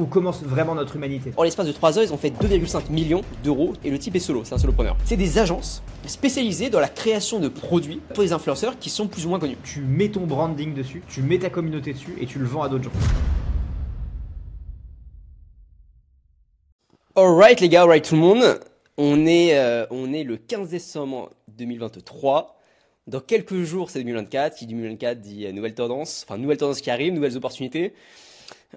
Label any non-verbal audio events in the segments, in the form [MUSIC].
Où commence vraiment notre humanité En l'espace de 3 heures, ils ont fait 2,5 millions d'euros et le type est solo, c'est un solopreneur. C'est des agences spécialisées dans la création de produits pour des influenceurs qui sont plus ou moins connus. Tu mets ton branding dessus, tu mets ta communauté dessus et tu le vends à d'autres gens. Alright les gars, alright tout le monde. On est, euh, on est le 15 décembre 2023. Dans quelques jours, c'est 2024. Qui dit 2024 dit euh, nouvelle tendance. Enfin, nouvelle tendance qui arrive, nouvelles opportunités.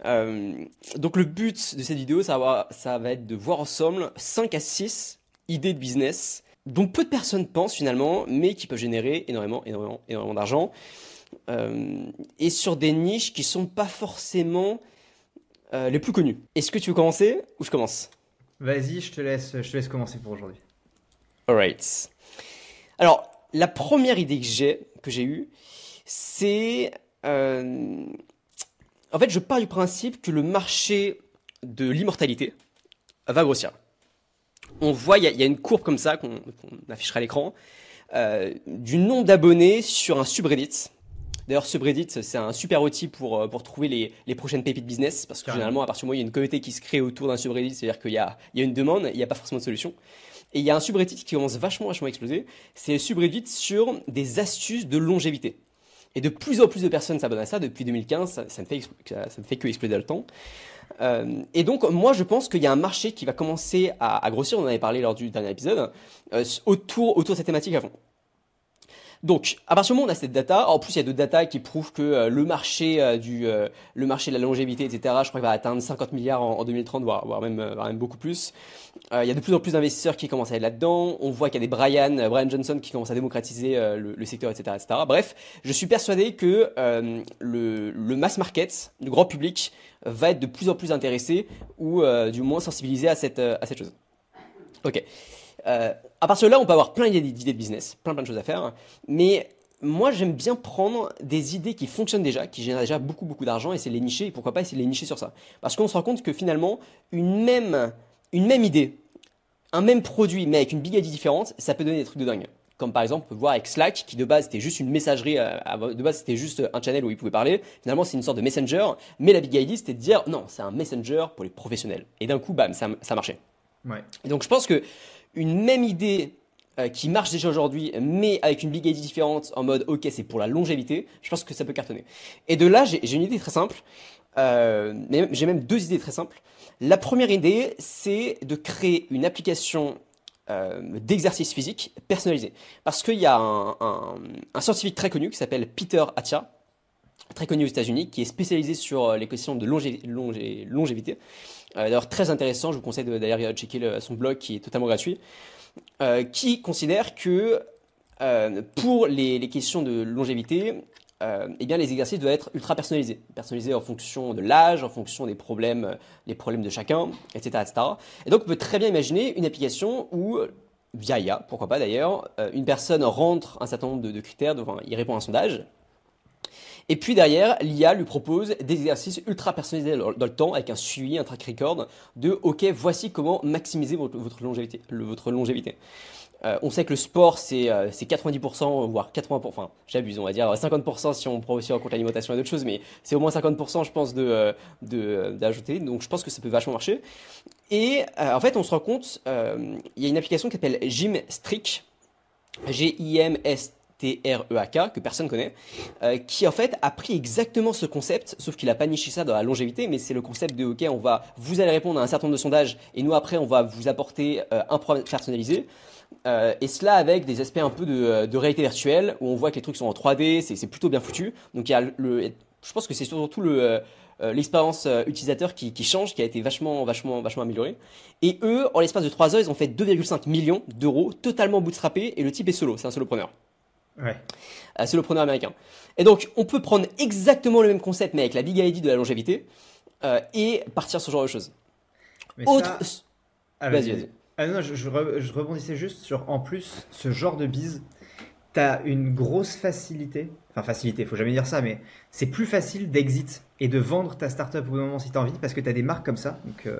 Euh, donc le but de cette vidéo, ça va, ça va être de voir ensemble 5 à 6 idées de business dont peu de personnes pensent finalement, mais qui peuvent générer énormément, énormément, énormément d'argent. Euh, et sur des niches qui sont pas forcément euh, les plus connues. Est-ce que tu veux commencer ou je commence? Vas-y, je te laisse, je te laisse commencer pour aujourd'hui. Alright. Alors, la première idée que j'ai, que j'ai eue, c'est en fait, je pars du principe que le marché de l'immortalité va grossir. On voit, il y, a une courbe comme ça qu'on affichera à l'écran, euh, du nombre d'abonnés sur un subreddit. D'ailleurs, subreddit, c'est un super outil pour, euh, pour trouver les, les prochaines pépites business, parce que généralement, à partir du moment où il y a une communauté qui se crée autour d'un subreddit, c'est-à-dire qu'il y a, il y a une demande, il n'y a pas forcément de solution. Et il y a un subreddit qui commence vachement, vachement à exploser. C'est le subreddit sur des astuces de longévité. Et de plus en plus de personnes s'abonnent à ça depuis 2015, ça, ne, fait, ça ne fait que exploser le temps. Euh, et donc, moi, je pense qu'il y a un marché qui va commencer à, grossir, on en avait parlé lors du dernier épisode, euh, autour, autour de cette thématique à fond. Donc, à partir du moment où on a cette data, en plus il y a d'autres data qui prouvent que euh, le marché euh, du euh, le marché de la longévité, etc. Je crois qu'il va atteindre 50 milliards en, 2030, voire, voire même, même beaucoup plus. il y a de plus en plus d'investisseurs qui commencent à aller là-dedans. On voit qu'il y a des Brian, Brian Johnson qui commencent à démocratiser le, le, secteur, etc., etc. Bref, je suis persuadé que le, le mass market, le grand public, va être de plus en plus intéressé ou du moins sensibilisé à cette à cette chose. Ok. À partir de là, on peut avoir plein d'idées de business, plein plein de choses à faire, mais moi j'aime bien prendre des idées qui fonctionnent déjà, qui génèrent déjà beaucoup beaucoup d'argent, et c'est les nicher, et pourquoi pas essayer de les nicher sur ça. Parce qu'on se rend compte que finalement, une même, une même idée, un même produit, mais avec une big idea différente, ça peut donner des trucs de dingue. Comme par exemple, on peut voir avec Slack, qui de base c'était juste une messagerie, euh, de base c'était juste un channel où ils pouvaient parler. Finalement, c'est une sorte de messenger, mais la big idea c'était de dire non, c'est un messenger pour les professionnels. Et d'un coup, bam, ça, ça marchait. Ouais. donc je pense que une même idée euh, qui marche déjà aujourd'hui, mais avec une big idea différente, en mode ok, c'est pour la longévité, je pense que ça peut cartonner. Et de là, j'ai une idée très simple, euh, j'ai même deux idées très simples. La première idée, c'est de créer une application euh, d'exercice physique personnalisé. Parce qu'il y a un, un, scientifique très connu qui s'appelle Peter Attia, très connu aux États-Unis, qui est spécialisé sur les questions de longévité. Euh, d'ailleurs, très intéressant, je vous conseille d'ailleurs checker son blog qui est totalement gratuit, euh, qui considère que euh, pour les, questions de longévité, eh bien, les exercices doivent être ultra personnalisés. Personnalisés en fonction de l'âge, en fonction des problèmes, les problèmes de chacun, etc., etc. Et donc, on peut très bien imaginer une application où, via IA, pourquoi pas d'ailleurs, une personne rentre un certain nombre de, critères, enfin, il répond à un sondage, et puis derrière, l'IA lui propose des exercices ultra personnalisés dans le temps avec un suivi, un track record de OK, voici comment maximiser votre, longévité. votre longévité. Euh, on sait que le sport, c'est 90%, euh, voire 80%, enfin j'abuse, on va dire 50% si on prend aussi en compte l'alimentation et d'autres choses, mais c'est au moins 50% je pense euh, d'ajouter, de, donc je pense que ça peut vachement marcher. Et en fait, on se rend compte, il y a une application qui s'appelle Gymstrick, G-I-M-S T-R-E-A-K, que personne connaît, euh, qui en fait a pris exactement ce concept, sauf qu'il a pas niché ça dans la longévité, mais c'est le concept de OK, on va, vous allez répondre à un certain nombre de sondages, et nous après on va vous apporter euh, un programme personnalisé. Euh, et cela avec des aspects un peu de, réalité virtuelle, où on voit que les trucs sont en 3D, c'est plutôt bien foutu. Donc il y a le, je pense que c'est surtout le l'expérience utilisateur qui, change, qui a été vachement, vachement, vachement améliorée. Et eux, en l'espace de 3 heures, ils ont fait 2,5 millions d'euros, totalement bootstrappé, et le type est solo, c'est un solopreneur. Ouais. Euh, c'est le preneur américain. Et donc, on peut prendre exactement le même concept, mais avec la big idea de la longévité, euh, et partir sur ce genre de choses. Autre... Ah, vas-y, vas-y. Ah non, je, rebondissais juste sur, en plus, ce genre de bise, t'as une grosse facilité, enfin facilité, faut jamais dire ça, mais c'est plus facile d'exit et de vendre ta startup au bout moment si t'as envie, parce que t'as des marques comme ça. Donc, euh,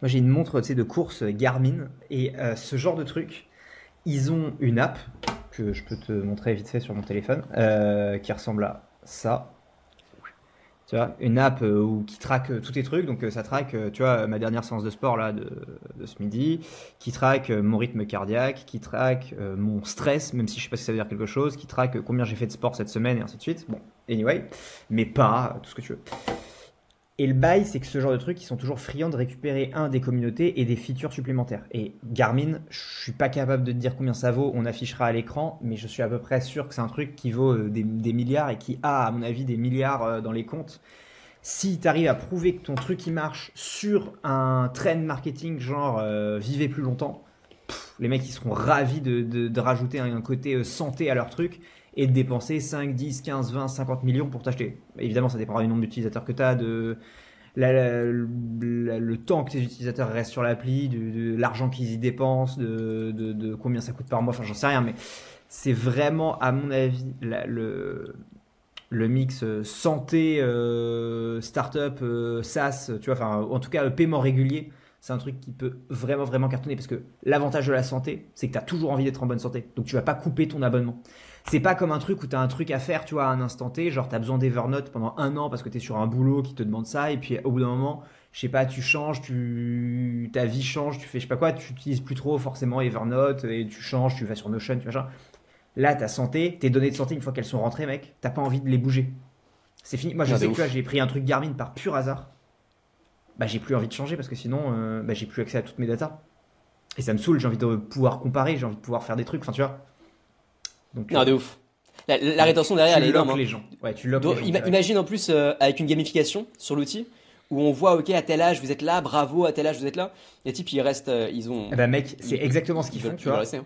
moi j'ai une montre de course Garmin, et ce genre de truc, ils ont une app je peux te montrer vite fait sur mon téléphone, euh, qui ressemble à ça. Tu vois, une app où, qui traque tous tes trucs. Donc, ça traque, tu vois, ma dernière séance de sport là de ce midi, qui traque mon rythme cardiaque, qui traque mon stress, même si je sais pas si ça veut dire quelque chose, qui traque combien j'ai fait de sport cette semaine et ainsi de suite. Bon, anyway, mais pas tout ce que tu veux. Et le bail, c'est que ce genre de trucs, ils sont toujours friands de récupérer un des communautés et des features supplémentaires. Et Garmin, je suis pas capable de te dire combien ça vaut, on affichera à l'écran, mais je suis à peu près sûr que c'est un truc qui vaut euh, des, milliards et qui a, à mon avis, des milliards euh, dans les comptes. Si tu arrives à prouver que ton truc il marche sur un trend marketing genre euh, vivez plus longtemps, les mecs ils seront ravis de, rajouter un, côté santé à leur truc et de dépenser 5, 10, 15, 20, 50 millions pour t'acheter. Évidemment, ça dépendra du nombre d'utilisateurs que tu as, de le temps que tes utilisateurs restent sur l'appli, de, l'argent qu'ils y dépensent, de, combien ça coûte par mois, enfin j'en sais rien, mais c'est vraiment, à mon avis, le, le mix euh, santé, euh, startup, euh, SaaS, tu vois, enfin en tout cas paiement régulier, c'est un truc qui peut vraiment vraiment cartonner parce que l'avantage de la santé, c'est que tu as toujours envie d'être en bonne santé. Donc tu vas pas couper ton abonnement c'est pas comme un truc où tu as un truc à faire, tu vois, à un instant T, genre tu as besoin d'Evernote pendant un an parce que tu es sur un boulot qui te demande ça, et puis au bout d'un moment, je sais pas, tu changes, tu... ta vie change, tu fais je sais pas quoi, tu utilises plus trop forcément Evernote, et tu changes, tu vas sur Notion, tu machin. Là, ta santé, tes données de santé, une fois qu'elles sont rentrées, mec, t'as pas envie de les bouger. C'est fini. Moi, je sais que tu vois, j'ai pris un truc Garmin par pur hasard. Bah, j'ai plus envie de changer parce que sinon, euh, bah, j'ai plus accès à toutes mes datas. Et ça me saoule, j'ai envie de pouvoir comparer, j'ai envie de pouvoir faire des trucs. Enfin, tu vois, non, de ouf. La, rétention derrière, elle est énorme. Hein. les gens. Ouais, tu imagine en plus euh, avec une gamification sur l'outil où on voit, ok, à tel âge vous êtes là, bravo, à tel âge vous êtes là. Les types, ils restent, euh, ils ont. Eh ben, mec, c'est exactement ce qu'ils font, tu vois. Hein.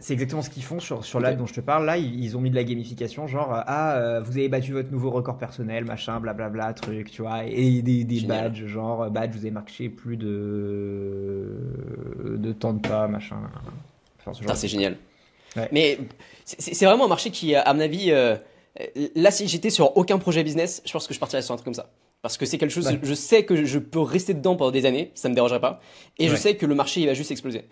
C'est exactement ce qu'ils font sur, sur l'app dont je te parle. Là, ils, ont mis de la gamification, genre, euh, ah, vous avez battu votre nouveau record personnel, machin, blablabla, truc, tu vois, et des, des badges, genre, badge, vous avez marché plus de, de temps de pas, machin. Enfin, c'est génial. Mais c'est vraiment un marché qui, à mon avis, euh, là, si j'étais sur aucun projet business, je pense que je partirais sur un truc comme ça. Parce que c'est quelque chose, je sais que je peux rester dedans pendant des années, ça me dérangerait pas. Et je sais que le marché, il va juste exploser.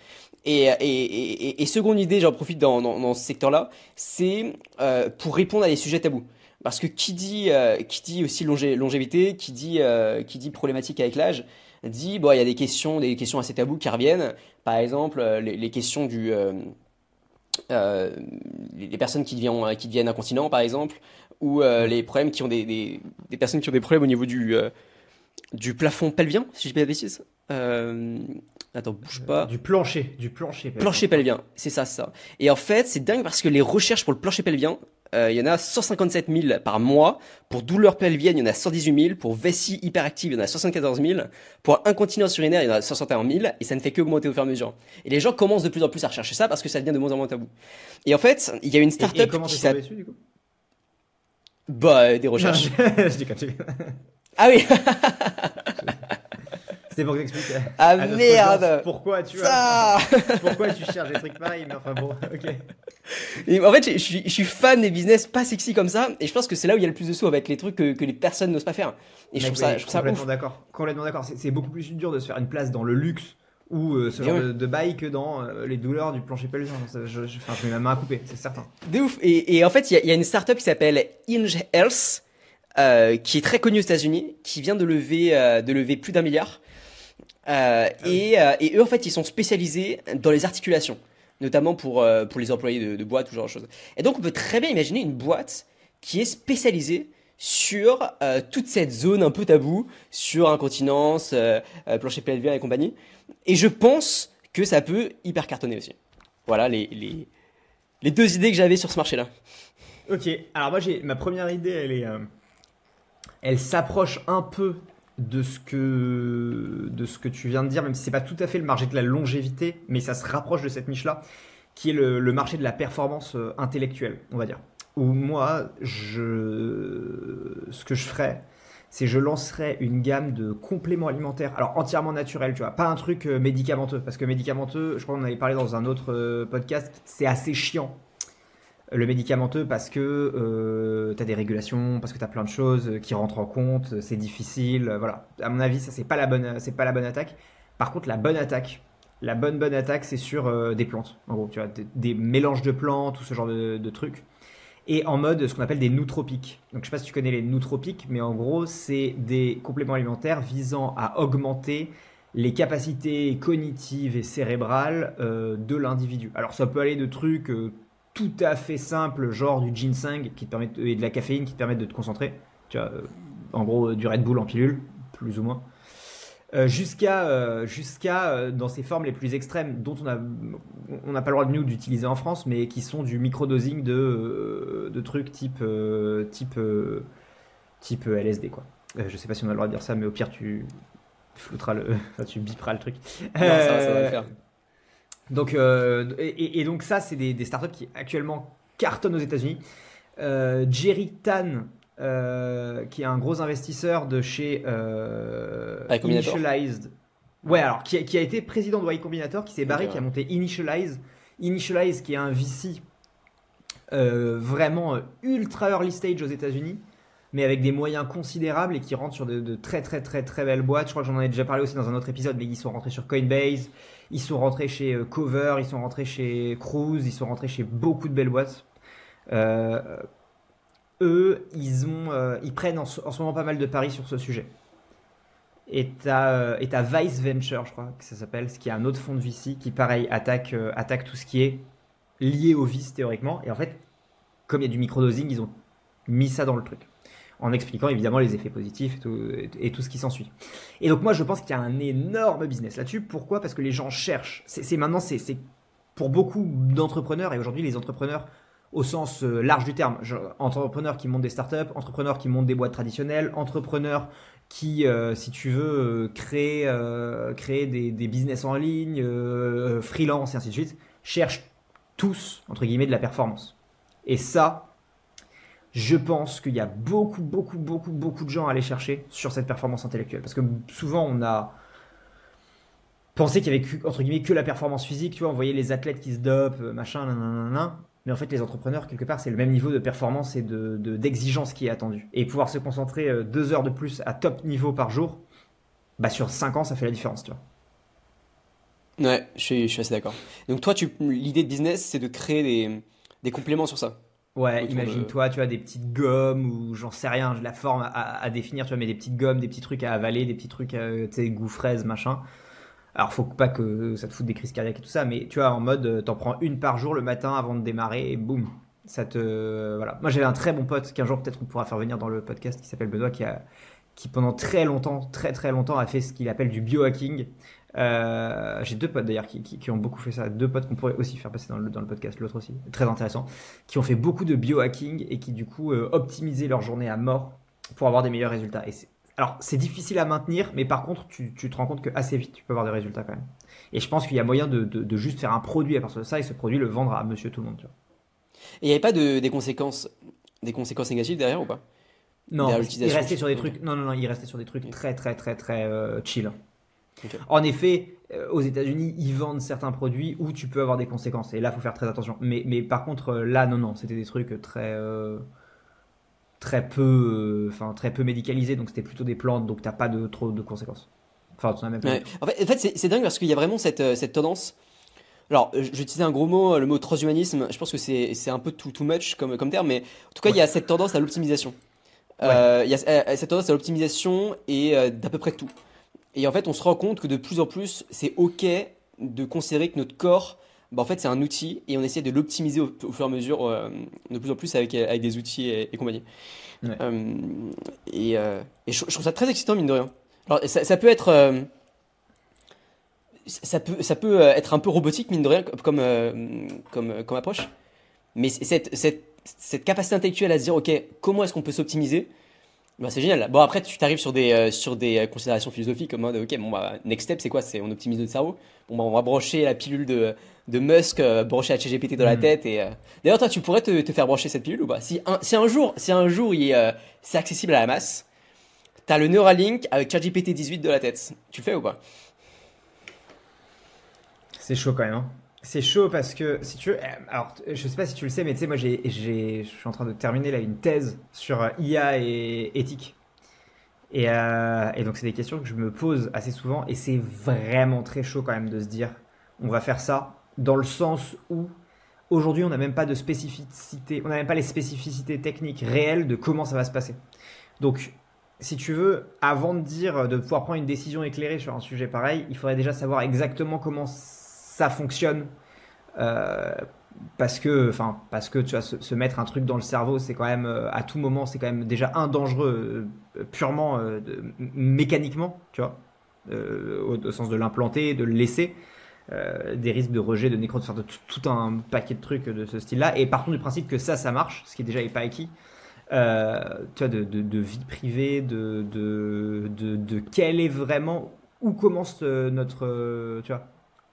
Et, et, et, seconde idée, j'en profite dans, dans, ce secteur-là, c'est euh, pour répondre à des sujets tabous. Parce que qui dit, euh, qui dit aussi longévité, qui dit, qui dit problématique avec l'âge, dit, bon, il y a des questions, des questions assez tabous qui reviennent. Par exemple, les, les questions du euh, les personnes qui deviennent, qui deviennent incontinents, par exemple, ou euh, les problèmes qui ont des, des, des, personnes qui ont des problèmes au niveau du, euh, du plafond pelvien, si je dis pas de bêtises. attends, bouge pas. Du plancher, du plancher pelvien. Plancher pelvien, c'est ça, ça. Et en fait, c'est dingue parce que les recherches pour le plancher pelvien, il y en a 157 000 par mois. Pour douleur pelvienne, il y en a 118 000. Pour vessie hyperactive, il y en a 74 000. Pour incontinence urinaire, il y en a 61 000. Et ça ne fait que augmenter au fur et à mesure. Et les gens commencent de plus en plus à rechercher ça parce que ça devient de moins en moins tabou. Et en fait, il y a une startup qui s'appelle. du coup? Bah, des recherches. [LAUGHS] je dis quand tu... Ah oui [LAUGHS] C'était pour t'expliquer. Ah merde Pourquoi tu. Pourquoi tu cherches des trucs pareils Mais enfin bon, ok. en fait, je suis, je suis, fan des business pas sexy comme ça, et je pense que c'est là où il y a le plus de sous avec les trucs que, que les personnes n'osent pas faire. Et je trouve ça, je trouve ça complètement d'accord. Complètement d'accord. C'est beaucoup plus dur de se faire une place dans le luxe ou euh, ce genre de, bail que dans euh, les douleurs du plancher pelvien. Je, je, je, mets ma main à couper, c'est certain. De ouf. Et, et en fait, il y, y, a une startup qui s'appelle Inge Health, euh, qui est très connue aux États-Unis, qui vient de lever, de lever plus d'un milliard. Euh, ah et, euh, et, eux, en fait, ils sont spécialisés dans les articulations, notamment pour, euh, pour les employés de, de boîte ou ce genre de choses. Et donc, on peut très bien imaginer une boîte qui est spécialisée sur toute cette zone un peu tabou, sur incontinence, plancher pelvien et compagnie. Et je pense que ça peut hyper cartonner aussi. Voilà les, les, les deux idées que j'avais sur ce marché-là. Ok, alors moi j'ai ma première idée, elle est, elle s'approche un peu de ce que de ce que tu viens de dire, même si c'est pas tout à fait le marché de la longévité, mais ça se rapproche de cette niche-là, qui est le, marché de la performance euh, intellectuelle, on va dire. Où moi, je, ce que je ferais, c'est je lancerais une gamme de compléments alimentaires, alors entièrement naturels, tu vois, pas un truc euh, médicamenteux, parce que médicamenteux, je crois qu'on avait parlé dans un autre euh, podcast, c'est assez chiant le médicamenteux parce que euh, tu as des régulations, parce que tu as plein de choses qui rentrent en compte, c'est difficile, voilà. À mon avis, ça c'est pas la bonne c'est pas la bonne attaque. Par contre, la bonne attaque, la bonne bonne attaque, c'est sur euh, des plantes. En gros, tu vois, des, mélanges de plantes, tout ce genre de, trucs. et en mode ce qu'on appelle des nootropiques. Donc je sais pas si tu connais les nootropiques, mais en gros c'est des compléments alimentaires visant à augmenter les capacités cognitives et cérébrales euh, de l'individu. Alors ça peut aller de trucs euh, tout à fait simples, genre du ginseng qui te permet et de la caféine qui te permettent de te concentrer. Tu vois, euh, en gros du Red Bull en pilule, plus ou moins. jusqu'à jusqu'à dans ses formes les plus extrêmes dont on a on n'a pas le droit de nous d'utiliser en France mais qui sont du microdosing de, de trucs type type type LSD quoi je sais pas si on a le droit de dire ça mais au pire tu tu le, [LAUGHS] tu biperas le truc. ça, va le faire. Donc, euh, et, donc ça, c'est des, startups qui actuellement cartonnent aux États-Unis. Euh, Jerry Tan, euh, qui est un gros investisseur de chez Initialized. Ouais, alors qui a, été président de Y Combinator, qui s'est barré, qui a monté Initialize. Initialize, qui est un VC vraiment ultra early stage aux États-Unis mais avec des moyens considérables et qui rentrent sur de, très très très très belles boîtes. Je crois que j'en ai déjà parlé aussi dans un autre épisode, mais ils sont rentrés sur Coinbase, ils sont rentrés chez euh, Cover, ils sont rentrés chez Cruise, ils sont rentrés chez beaucoup de belles boîtes. Euh, eux, ils, ont, euh, ils prennent en, ce moment pas mal de paris sur ce sujet. Et t'as, et Vice Venture, je crois que ça s'appelle, ce qui est un autre fonds de VC qui, pareil, attaque, attaque tout ce qui est lié au vice théoriquement. Et en fait, comme il y a du microdosing, ils ont mis ça dans le truc en expliquant évidemment les effets positifs et tout, ce qui s'ensuit. Et donc moi je pense qu'il y a un énorme business là-dessus. Pourquoi? Parce que les gens cherchent. C'est maintenant c'est pour beaucoup d'entrepreneurs et aujourd'hui les entrepreneurs au sens euh, large du terme, entrepreneurs qui montent des startups, entrepreneurs qui montent des boîtes traditionnelles, entrepreneurs qui, euh, si tu veux, euh, créer, des, business en ligne, freelance et ainsi de suite, cherchent tous, entre guillemets, de la performance. Et ça, je pense qu'il y a beaucoup, beaucoup, beaucoup, beaucoup de gens à aller chercher sur cette performance intellectuelle. Parce que souvent, on a pensé qu'il y avait, entre guillemets, que la performance physique. Tu vois, on voyait les athlètes qui se dopent, machin, nanana. Mais en fait, les entrepreneurs, quelque part, c'est le même niveau de performance et d'exigence de, qui est attendu. Et pouvoir se concentrer euh, deux heures de plus à top niveau par jour, bah sur cinq ans, ça fait la différence, tu vois. Ouais, je suis, je suis assez d'accord. Donc toi, l'idée de business, c'est de créer des, des compléments sur ça. Ouais, imagine-toi, tu as des petites gommes ou j'en sais rien, la forme à, définir, tu vois, mais des petites gommes, des petits trucs à avaler, des petits trucs, tu sais, goût fraise, machin. Alors, faut pas que ça te foute des crises cardiaques et tout ça, mais tu vois, en mode, euh, t'en prends une par jour le matin avant de démarrer et boum, ça te. Voilà. Moi, j'avais un très bon pote qu'un jour, peut-être, on pourra faire venir dans le podcast qui s'appelle Benoît, qui a qui pendant très longtemps, très très longtemps, a fait ce qu'il appelle du biohacking. Euh, j'ai deux potes d'ailleurs qui, qui, ont beaucoup fait ça, deux potes qu'on pourrait aussi faire passer dans le, dans le podcast, l'autre aussi, très intéressant, qui ont fait beaucoup de biohacking et qui du coup euh, optimisaient leur journée à mort pour avoir des meilleurs résultats. Et alors c'est difficile à maintenir, mais par contre tu, tu, te rends compte que assez vite tu peux avoir des résultats quand même. Et je pense qu'il y a moyen de, de, juste faire un produit à partir de ça et ce produit le vendre à monsieur tout le monde. Tu vois. Et il n'y avait pas de, des, conséquences, des conséquences négatives derrière ou pas? Non, il restait sur des trucs. Non, non, non, il restait sur des trucs très, très, très, très euh, chill. En effet, euh, aux États-Unis, ils vendent certains produits où tu peux avoir des conséquences. Et là, il faut faire très attention. Mais, mais par contre, euh, là, non, non, c'était des trucs très, euh, très peu, enfin très peu médicalisés. Donc c'était plutôt des plantes, donc t'as pas de trop de conséquences. Enfin, as même. En fait, c'est dingue parce qu'il y a vraiment cette, cette tendance. Alors, j'utilisais un gros mot, le mot transhumanisme. Je pense que c'est un peu too, too much comme, comme terme, mais en tout cas, il y a cette tendance à l'optimisation. il y a cette tendance à l'optimisation et d'à peu près tout. Et en fait, on se rend compte que de plus en plus, c'est OK de considérer que notre corps, bah, en fait, c'est un outil et on essaie de l'optimiser au, fur et à mesure, euh, de plus en plus avec, avec des outils et, compagnie. Euh, et, euh, et je, trouve ça très excitant, mine de rien. Alors, ça, ça peut être. ça peut, ça peut être un peu robotique, mine de rien, comme, comme, comme approche. Mais cette, cette, cette capacité intellectuelle à se dire, OK, comment est-ce qu'on peut s'optimiser? Bah, c'est génial. Bon, après, tu t'arrives sur des, euh, sur des euh, considérations philosophiques comme mode, ok, bon, bah, next step, c'est quoi? C'est on optimise notre cerveau. Bon, bah, on va brancher la pilule de, de Musk, euh, brancher la CGPT dans la hmm. tête. Et D'ailleurs, toi, tu pourrais te, te, faire brancher cette pilule ou pas? Si un, si un jour, si un jour il, c'est accessible à la masse, t'as le Neuralink avec ChatGPT 18 de la tête. Tu le fais ou pas? C'est chaud quand même. Hein. C'est chaud parce que, si tu veux, euh, alors je sais pas si tu le sais, mais tu sais, moi j'ai, je suis en train de terminer là une thèse sur euh, IA et éthique. Et, euh, et donc c'est des questions que je me pose assez souvent et c'est vraiment très chaud quand même de se dire on va faire ça dans le sens où Aujourd'hui, on n'a même pas de spécificité, on n'a même pas les spécificités techniques réelles de comment ça va se passer. Donc, si tu veux, avant de dire, de pouvoir prendre une décision éclairée sur un sujet pareil, il faudrait déjà savoir exactement comment ça fonctionne. Euh, parce que, enfin, parce que tu vas se, mettre un truc dans le cerveau, c'est quand même, euh, à tout moment, c'est quand même déjà un dangereux, euh, purement mécaniquement, tu vois, au, sens de l'implanter, de le laisser. des risques de rejet, de nécro, de faire tout, un paquet de trucs de ce style-là. Et partons du principe que ça, ça marche, ce qui déjà n'est pas acquis. Tu vois, de, vie privée, de, de, de, quelle est vraiment, où commence notre, tu vois,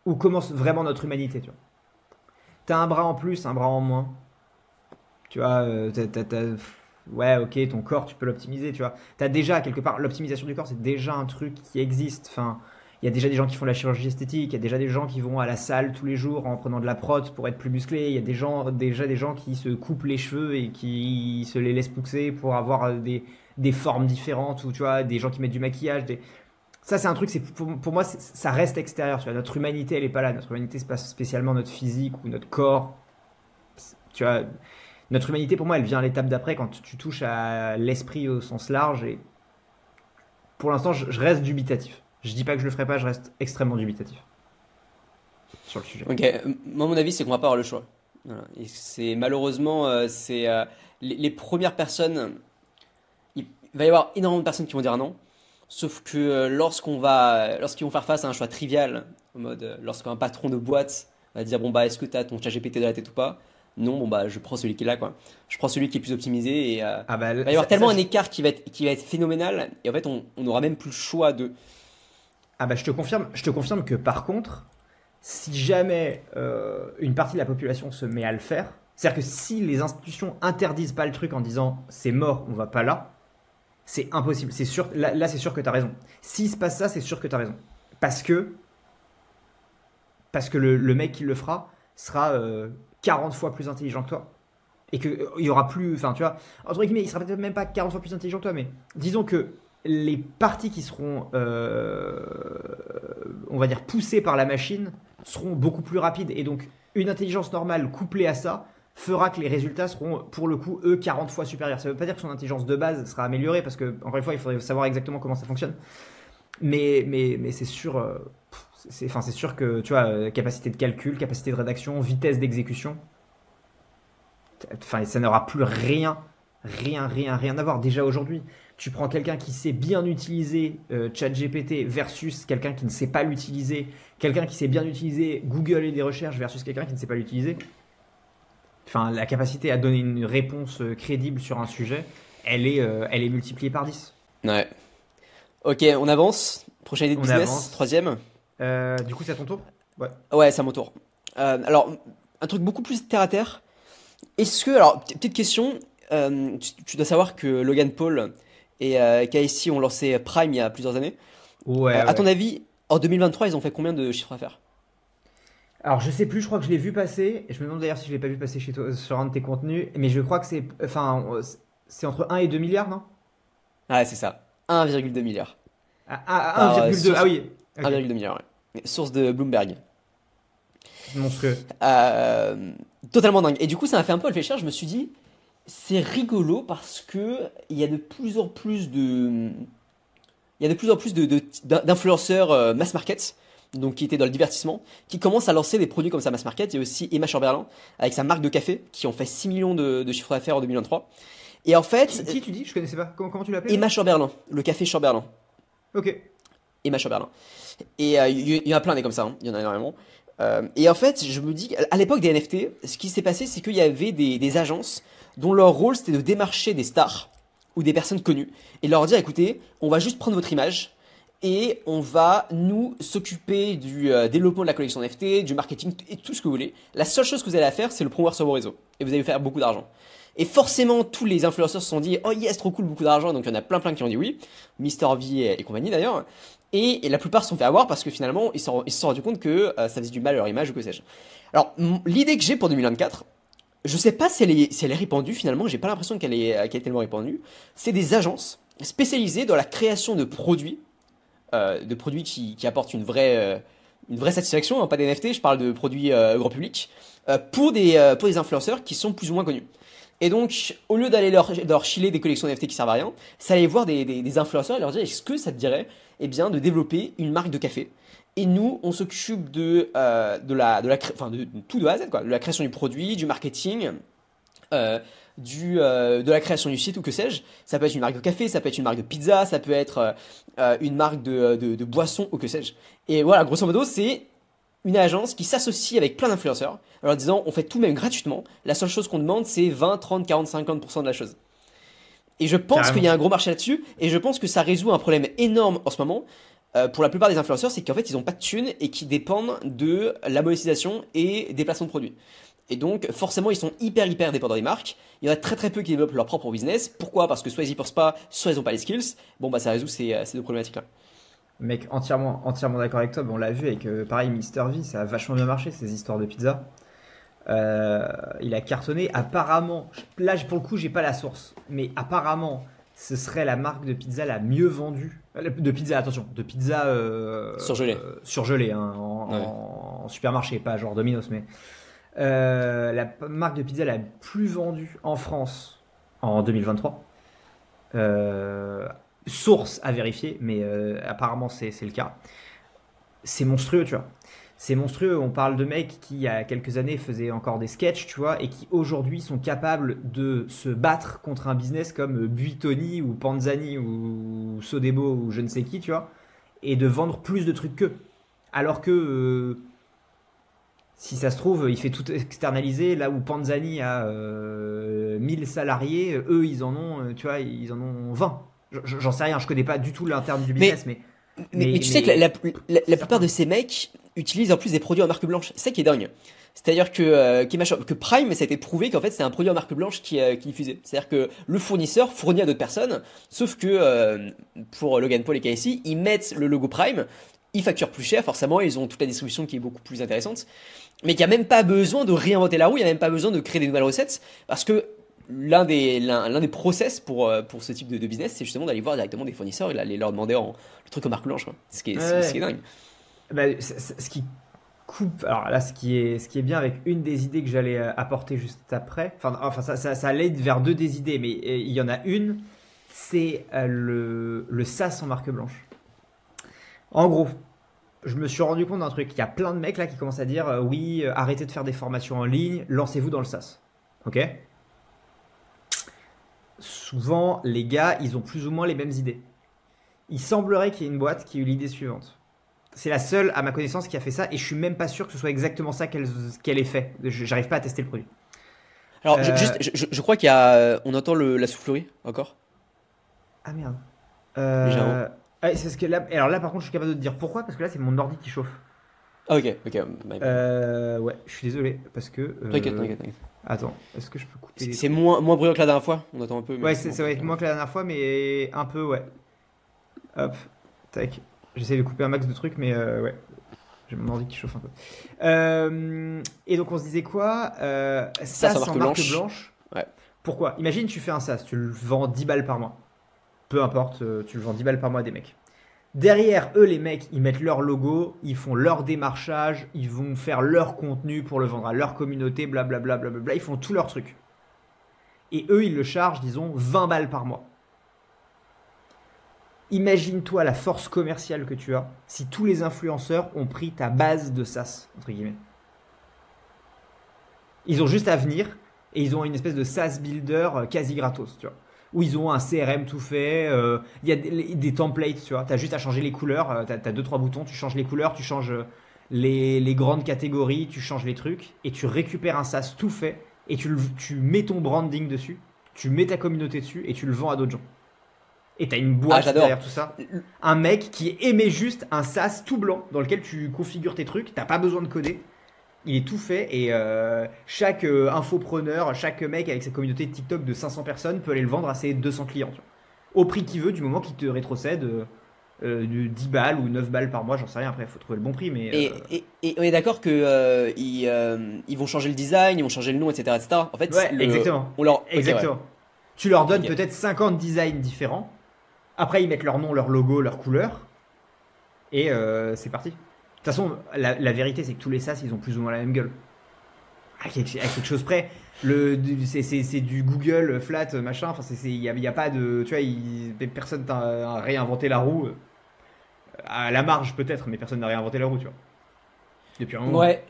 où commence vraiment notre humanité, tu vois. T'as un bras en plus, un bras en moins. Tu vois, ouais, ok, ton corps, tu peux l'optimiser, tu vois. T'as déjà, quelque part, l'optimisation du corps, c'est déjà un truc qui existe. Enfin, il y a déjà des gens qui font la chirurgie esthétique, il y a déjà des gens qui vont à la salle tous les jours en prenant de la prot pour être plus musclés, il y a des gens, déjà des gens qui se coupent les cheveux et qui se les laissent pousser pour avoir euh, des, des formes différentes, ou tu vois, des gens qui mettent du maquillage. Des... Ça, c'est un truc, c'est pour, moi, ça reste extérieur. Tu vois. Notre humanité, elle est pas là. Notre humanité, c'est pas spécialement notre physique ou notre corps. Tu vois, notre humanité, pour moi, elle vient à l'étape d'après quand tu touches à l'esprit au sens large. Et pour l'instant, je reste dubitatif. Je dis pas que je le ferai pas, je reste extrêmement dubitatif sur le sujet. Ok, moi mon avis c'est qu'on va pas avoir le choix. c'est malheureusement euh, c'est euh, les, premières personnes. Il va y avoir énormément de personnes qui vont dire non. Sauf que euh, lorsqu'on va, lorsqu'ils vont faire face à un choix trivial, en mode lorsqu'un patron de boîte va dire bon bah est-ce que tu as ton chat GPT de la tête ou pas? Non, bon bah je prends celui qui est là quoi. Je prends celui qui est plus optimisé et ah bah, il va y avoir tellement un écart qui va être qui va être phénoménal et en fait on n'aura même plus le choix de ah bah je te confirme, je te confirme que par contre, si jamais euh, une partie de la population se met à le faire, c'est-à-dire que si les institutions interdisent pas le truc en disant c'est mort, on va pas là, c'est impossible. C'est sûr, là, c'est sûr que tu as raison. S'il se passe ça, c'est sûr que tu raison. Parce que parce que le, mec qui le fera sera 40 euh, fois plus intelligent que toi. Et qu'il euh, y aura plus. Enfin, tu vois, entre guillemets, il sera peut-être même pas 40 fois plus intelligent que toi, mais disons que les parties qui seront, euh, on va dire, poussées par la machine seront beaucoup plus rapides. Et donc, une intelligence normale couplée à ça fera que les résultats seront, pour le coup, eux, 40 fois supérieurs. Ça ne veut pas dire que son intelligence de base sera améliorée, parce que, encore une fois, il faudrait savoir exactement comment ça fonctionne. Mais, mais, mais c'est sûr, euh, c'est, sûr que, tu vois, euh, capacité de calcul, capacité de rédaction, vitesse d'exécution, enfin, ça n'aura plus rien, rien, rien, rien à voir. Déjà aujourd'hui, tu prends quelqu'un qui sait bien utiliser euh, ChatGPT versus quelqu'un qui ne sait pas l'utiliser, quelqu'un qui sait bien utiliser Google et des recherches versus quelqu'un qui ne sait pas l'utiliser. Enfin, la capacité à donner une réponse euh, crédible sur un sujet, elle est, euh, elle est multipliée par 10. Ouais. Ok, on avance. Prochaine idée de business, troisième. du coup, c'est à ton tour? Ouais. Ouais, c'est à mon tour. alors, un truc beaucoup plus terre à terre. Est-ce que, alors, petite question, tu, dois savoir que Logan Paul et euh, KSC ont lancé Prime il y a plusieurs années. Ouais, euh, à ton avis, en 2023, ils ont fait combien de chiffres d'affaires alors je sais plus, je crois que je l'ai vu passer. Et je me demande d'ailleurs si je l'ai pas vu passer chez toi, sur un de tes contenus. Mais je crois que c'est, enfin, c'est entre 1 et 2 milliards, non? Ah c'est ça, 1,2 milliard. Ah, 1,2, ah, ah oui. 1,2 milliard. Ouais. Source de Bloomberg. Monstrueux. Euh, totalement dingue. Et du coup, ça m'a fait un peu réfléchir. Je me suis dit, c'est rigolo parce que il y a de plus en plus de il y a de plus en plus de, d'influenceurs euh, mass market donc qui étaient dans le divertissement qui commencent à lancer des produits comme ça mass market. Il y a aussi Emma Chamberlain avec sa marque de café qui ont fait 6 millions de, de chiffres d'affaires en 2023 et en fait qui, tu dis? Je connaissais pas. Comment, comment tu l'appelles? Emma Chamberlain le café Chamberlain. Ok. Emma Chamberlain. Et euh, il y, en a plein des comme ça hein. il y en a énormément. Euh, et en fait je me dis qu'à l'époque des NFT ce qui s'est passé c'est qu'il y avait des, des agences dont leur rôle c'était de démarcher des stars ou des personnes connues et leur dire écoutez, on va juste prendre votre image et on va nous s'occuper du euh, développement de la collection NFT, du marketing et tout ce que vous voulez. La seule chose que vous allez faire, c'est le promouvoir sur vos réseaux et vous allez faire beaucoup d'argent. Et forcément, tous les influenceurs se sont dit oh yes, trop cool, beaucoup d'argent. Donc il y en a plein plein qui ont dit oui, Mister V et, compagnie d'ailleurs. Et, la plupart se sont fait avoir parce que finalement, ils se sont, ils rendus compte que euh, ça faisait du mal à leur image ou que sais-je. Alors, l'idée que j'ai pour 2024, je sais pas si elle est, répandue finalement, j'ai pas l'impression est, qu'elle est tellement répandue. C'est des agences spécialisées dans la création de produits, euh, de produits qui, qui apportent une vraie, euh, une vraie satisfaction, hein, pas des NFT, je parle de produits grand public, pour, des, pour des influenceurs qui sont plus ou moins connus. Et donc, au lieu d'aller leur, leur chiller des collections NFT qui servent à rien, ça allait voir des, des, influenceurs et leur dire est-ce que ça te dirait eh bien, de développer une marque de café? Et nous, on s'occupe de, euh, de, la, de, la, enfin de, tout de A à Z, quoi. de la création du produit, du marketing, euh, du, euh, de la création du site ou que sais-je. Ça peut être une marque de café, ça peut être une marque de pizza, ça peut être une marque de, de, de boisson ou que sais-je. Et voilà, grosso modo, c'est une agence qui s'associe avec plein d'influenceurs en leur disant on fait tout même gratuitement. La seule chose qu'on demande, c'est 20, 30, 40, 50% de la chose. Et je pense qu'il y a un gros marché là-dessus, et je pense que ça résout un problème énorme en ce moment, euh, pour la plupart des influenceurs, c'est qu'en fait, ils n'ont pas de thunes et qui dépendent de la monétisation et des placements de produits. Et donc, forcément, ils sont hyper, hyper dépendants des marques. Il y en a très, très peu qui développent leur propre business. Pourquoi? Parce que soit ils y pensent pas, soit ils n'ont pas les skills. Bon, bah, ça résout ces, euh, ces deux problématiques-là. Mec, entièrement, entièrement d'accord avec toi. on l'a vu avec, euh, pareil, Mister V, ça a vachement bien marché, ces histoires de pizza. il a cartonné. Apparemment, là, pour le coup, j'ai pas la source. Mais apparemment, ce serait la marque de pizza la mieux vendue. Euh, de pizza, attention, de pizza euh, surgelée, euh, surgelée hein, en, supermarché, pas genre Domino's, mais la marque de pizza la plus vendue en France en 2023. source à vérifier, mais apparemment c'est le cas. C'est monstrueux, tu vois c'est monstrueux. On parle de mecs qui, il y a quelques années, faisaient encore des sketchs, tu vois, et qui aujourd'hui sont capables de se battre contre un business comme Buitoni ou Panzani ou Sodebo ou je ne sais qui, tu vois, et de vendre plus de trucs qu'eux. Alors que, euh, si ça se trouve, il fait tout externaliser, là où Panzani a 1000 euh, salariés, eux, ils en ont, euh, tu vois, ils en ont 20. J'en sais rien, je connais pas du tout l'interne du business, mais mais, tu sais que la, plupart de ces mecs utilisent en plus des produits en marque blanche. C'est ça qui est dingue. C'est-à-dire que, euh, que Prime, ça a été prouvé qu'en fait c'est un produit en marque blanche qui, euh, qui diffusé. C'est-à-dire que le fournisseur fournit à d'autres personnes, sauf que euh, pour Logan Paul et KSI, ils mettent le logo Prime, ils facturent plus cher, forcément, ils ont toute la distribution qui est beaucoup plus intéressante, mais qu'il n'y a même pas besoin de réinventer la roue, il n'y a même pas besoin de créer des nouvelles recettes, parce que l'un des, l'un, des process pour, euh, pour ce type de, business, c'est justement d'aller voir directement des fournisseurs et d'aller leur demander en, le truc en marque blanche. Ce, qui est, ce, qui est dingue. Bah, ce qui coupe. Alors là, ce qui est, ce qui est bien avec une des idées que j'allais euh, apporter juste après, enfin, enfin ça, ça, ça allait vers deux des idées, mais euh, il y en a une, c'est le, le SaaS en marque blanche. En gros, je me suis rendu compte d'un truc. Il y a plein de mecs là qui commencent à dire oui, arrêtez de faire des formations en ligne, lancez-vous dans le SaaS. Ok? Souvent, les gars, ils ont plus ou moins les mêmes idées. Il semblerait qu'il y ait une boîte qui ait eu l'idée suivante. C'est la seule, à ma connaissance, qui a fait ça, et je suis même pas sûr que ce soit exactement ça qu'elle ait fait. J'arrive pas à tester le produit. Alors, euh, juste, je, crois qu'il y a. Euh, on entend le, la soufflerie encore? Ah merde. Euh, ah, c'est ce que là, alors là, par contre, je suis capable de te dire pourquoi, parce que là, c'est mon ordi qui chauffe. Ah, ok, ok. Euh, ouais, je suis désolé, parce que. T'inquiète, t'inquiète, t'inquiète. Attends, est-ce que je peux couper C'est moins, moins bruyant que la dernière fois On attend un peu. Ouais, ça va être moins que la dernière fois, mais un peu, ouais. Hop, tac. J'essaie de couper un max de trucs, mais euh, ouais. J'ai mon envie qui chauffe un peu. Euh, et donc, on se disait quoi? Euh, Ça, marque, marque blanche. Ouais. Pourquoi? Imagine, tu fais un SaaS, tu le vends 10 balles par mois. Peu importe, euh, tu le vends 10 balles par mois des mecs. Derrière eux, les mecs, ils mettent leur logo, ils font leur démarchage, ils vont faire leur contenu pour le vendre à leur communauté, blablabla, bla, bla, bla, ils font tout leur truc. Et eux, ils le chargent, disons, 20 balles par mois. Imagine-toi la force commerciale que tu as si tous les influenceurs ont pris ta base de SaaS, entre guillemets. Ils ont juste à venir et ils ont une espèce de SaaS builder euh, quasi gratos, tu vois où ils ont un CRM tout fait. Euh, il y a des, templates, tu vois. Tu as juste à changer les couleurs. Euh, tu as, deux, trois boutons. Tu changes les couleurs, tu changes euh, les, grandes catégories, tu changes les trucs. Et tu récupères un SaaS tout fait. Et tu, tu mets ton branding dessus. Tu mets ta communauté dessus. Et tu le vends à d'autres gens. Et tu as une boîte ah, derrière tout ça. Un mec qui émet juste un SaaS tout blanc dans lequel tu configures tes trucs. T'as pas besoin de coder il est tout fait et euh, chaque euh, infopreneur, chaque mec avec sa communauté de TikTok de 500 personnes peut aller le vendre à ses 200 clients. Au prix qu'il veut, du moment qu'il te rétrocède euh, 10 balles ou 9 balles par mois, j'en sais rien. Après, il faut trouver le bon prix. Mais, et, et, on est d'accord que ils, vont changer le design, ils vont changer le nom, etc. etc. En fait, exactement. On leur... exactement. Tu leur donnes peut-être 50 designs différents. Après, ils mettent leur nom, leur logo, leur couleur. Et c'est parti. Toute façon, la, vérité, c'est que tous les SaaS, ils ont plus ou moins la même gueule. À quelque, chose près. Le, c'est, du Google flat, machin. Enfin, il n'y a, pas de. Tu vois, personne n'a réinventé la roue. À la marge, peut-être, mais personne n'a réinventé la roue, tu vois. Depuis un moment. Ouais.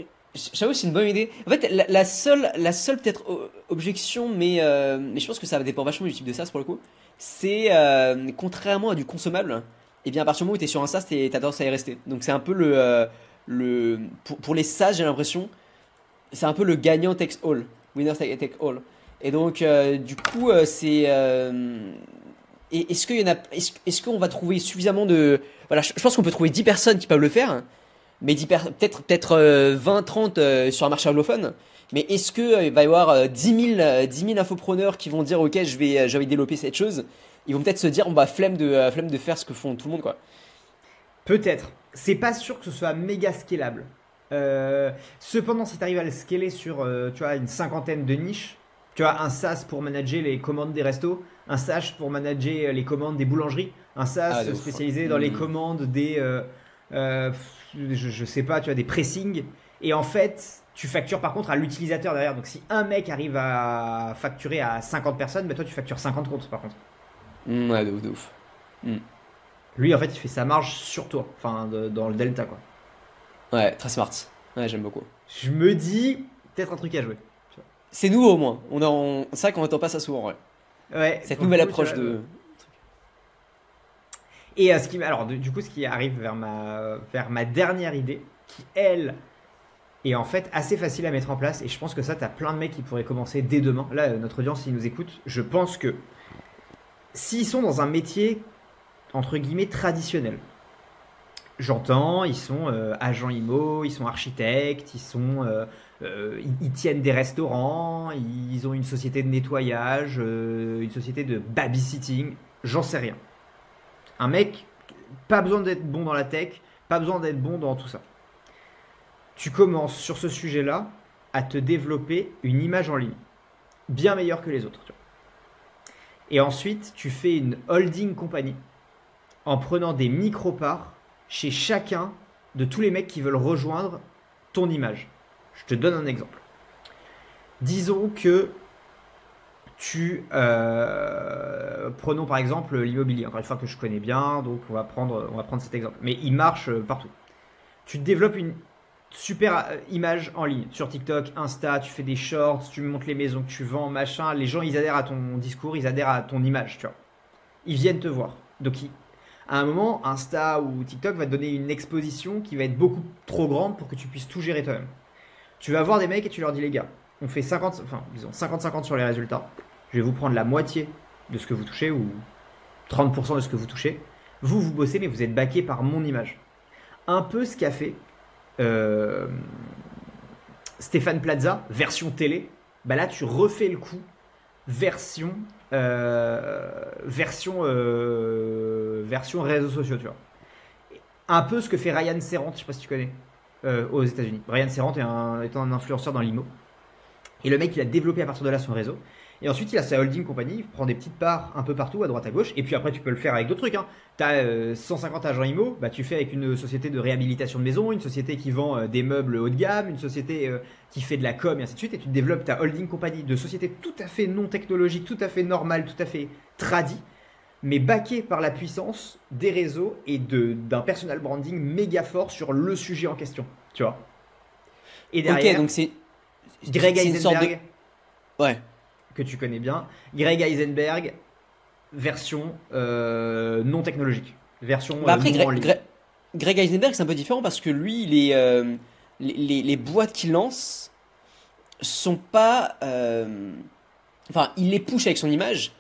J'avoue, c'est une bonne idée. En fait, la, seule, la seule peut-être objection, mais, euh, mais je pense que ça va dépendre vachement du type de SaaS pour le coup, c'est euh, contrairement à du consommable, et eh bien à partir du moment où tu es sur un SaaS, tu as tendance à y rester. Donc c'est un peu le. Euh, le pour, pour, les SaaS, j'ai l'impression, c'est un peu le gagnant takes all. Winner take all. Et donc, du coup, c'est. est-ce qu'on va trouver suffisamment de. Voilà, je, pense qu'on peut trouver 10 personnes qui peuvent le faire mais peut-être peut-être 20, 30 sur un marché anglophone. Mais est-ce qu'il euh, va y avoir 10 000, 10 infopreneurs qui vont dire ok je vais, euh, je vais développer cette chose Ils vont peut-être se dire on va flemme de, euh, flemme de faire ce que font tout le monde quoi. Peut-être. C'est pas sûr que ce soit méga scalable. cependant, si tu arrives à le scaler sur tu vois, une cinquantaine de niches, tu vois, un SaaS pour manager les commandes des restos, un SaaS pour manager les commandes des boulangeries, un SaaS ah, spécialisé dans les mm. commandes des, je, je, sais pas, tu vois, des pressings. Et en fait, tu factures par contre à l'utilisateur derrière. Donc si un mec arrive à facturer à 50 personnes, mais toi tu factures 50 comptes par contre. Mm, ouais, de ouf, de ouf. Mm. Lui en fait il fait sa marge sur toi, enfin dans le delta quoi. Ouais, très smart. Ouais, j'aime beaucoup. Je me dis, peut-être un truc à jouer. C'est nouveau au moins. On, en... C'est vrai qu'on entend pas ça souvent. Ouais. ouais Cette nouvelle approche de. Et euh, ce qui, alors du coup, ce qui arrive vers ma, vers ma dernière idée, qui elle et en fait assez facile à mettre en place. Et je pense que ça, tu as plein de mecs qui pourraient commencer dès demain. Là, notre audience, s'ils nous écoutent, je pense que s'ils sont dans un métier, entre guillemets, traditionnel, j'entends, ils sont euh, agents IMO, ils sont architectes, ils, sont, euh, euh, ils, tiennent des restaurants, ils ont une société de nettoyage, une société de babysitting, j'en sais rien. Un mec, pas besoin d'être bon dans la tech, pas besoin d'être bon dans tout ça tu commences sur ce sujet-là à te développer une image en ligne, bien meilleure que les autres. Et ensuite, tu fais une holding compagnie en prenant des micro-parts chez chacun de tous les mecs qui veulent rejoindre ton image. Je te donne un exemple. Disons que tu... Euh, prenons par exemple l'immobilier, encore une fois que je connais bien, donc on va prendre, on va prendre cet exemple. Mais il marche partout. Tu développes une, super euh, image en ligne sur TikTok, Insta, tu fais des shorts, tu montres les maisons que tu vends, machin. Les gens, ils adhèrent à ton discours, ils adhèrent à ton image, tu vois. Ils viennent te voir. Donc, à un moment, Insta ou TikTok va te donner une exposition qui va être beaucoup trop grande pour que tu puisses tout gérer toi-même. Tu vas voir des mecs et tu leur dis, les gars, on fait 50, enfin, disons 50-50 sur les résultats. Je vais vous prendre la moitié de ce que vous touchez ou 30% de ce que vous touchez. Vous, vous bossez, mais vous êtes baqué par mon image. Un peu ce qu'a fait euh, Stéphane Plaza, version télé, bah là tu refais le coup, version, euh, version, euh, version réseaux sociaux, tu vois. Un peu ce que fait Ryan Serrant, je sais pas si tu connais, aux États-Unis. Ryan Serrant est un, est un influenceur dans l'IMO. Et le mec, il a développé à partir de là son réseau. Et ensuite, il a sa holding compagnie, il prend des petites parts un peu partout, à droite, à gauche. Et puis après, tu peux le faire avec d'autres trucs. Hein. Tu as 150 agents IMO, bah, tu fais avec une société de réhabilitation de maison, une société qui vend euh, des meubles haut de gamme, une société euh, qui fait de la com, et ainsi de suite. Et tu développes ta holding compagnie de sociétés tout à fait non technologiques, tout à fait normales, tout à fait tradies, mais baquées par la puissance des réseaux et d'un personal branding méga fort sur le sujet en question. Tu vois Et derrière, ok, donc c'est. Greg Eisenberg. De... Ouais que tu connais bien. Greg Eisenberg, version euh, non technologique. Version bah après, Greg, Eisenberg, c'est un peu différent parce que lui, euh, les, les, boîtes qu'il lance sont pas. Euh, enfin, il les push avec son image,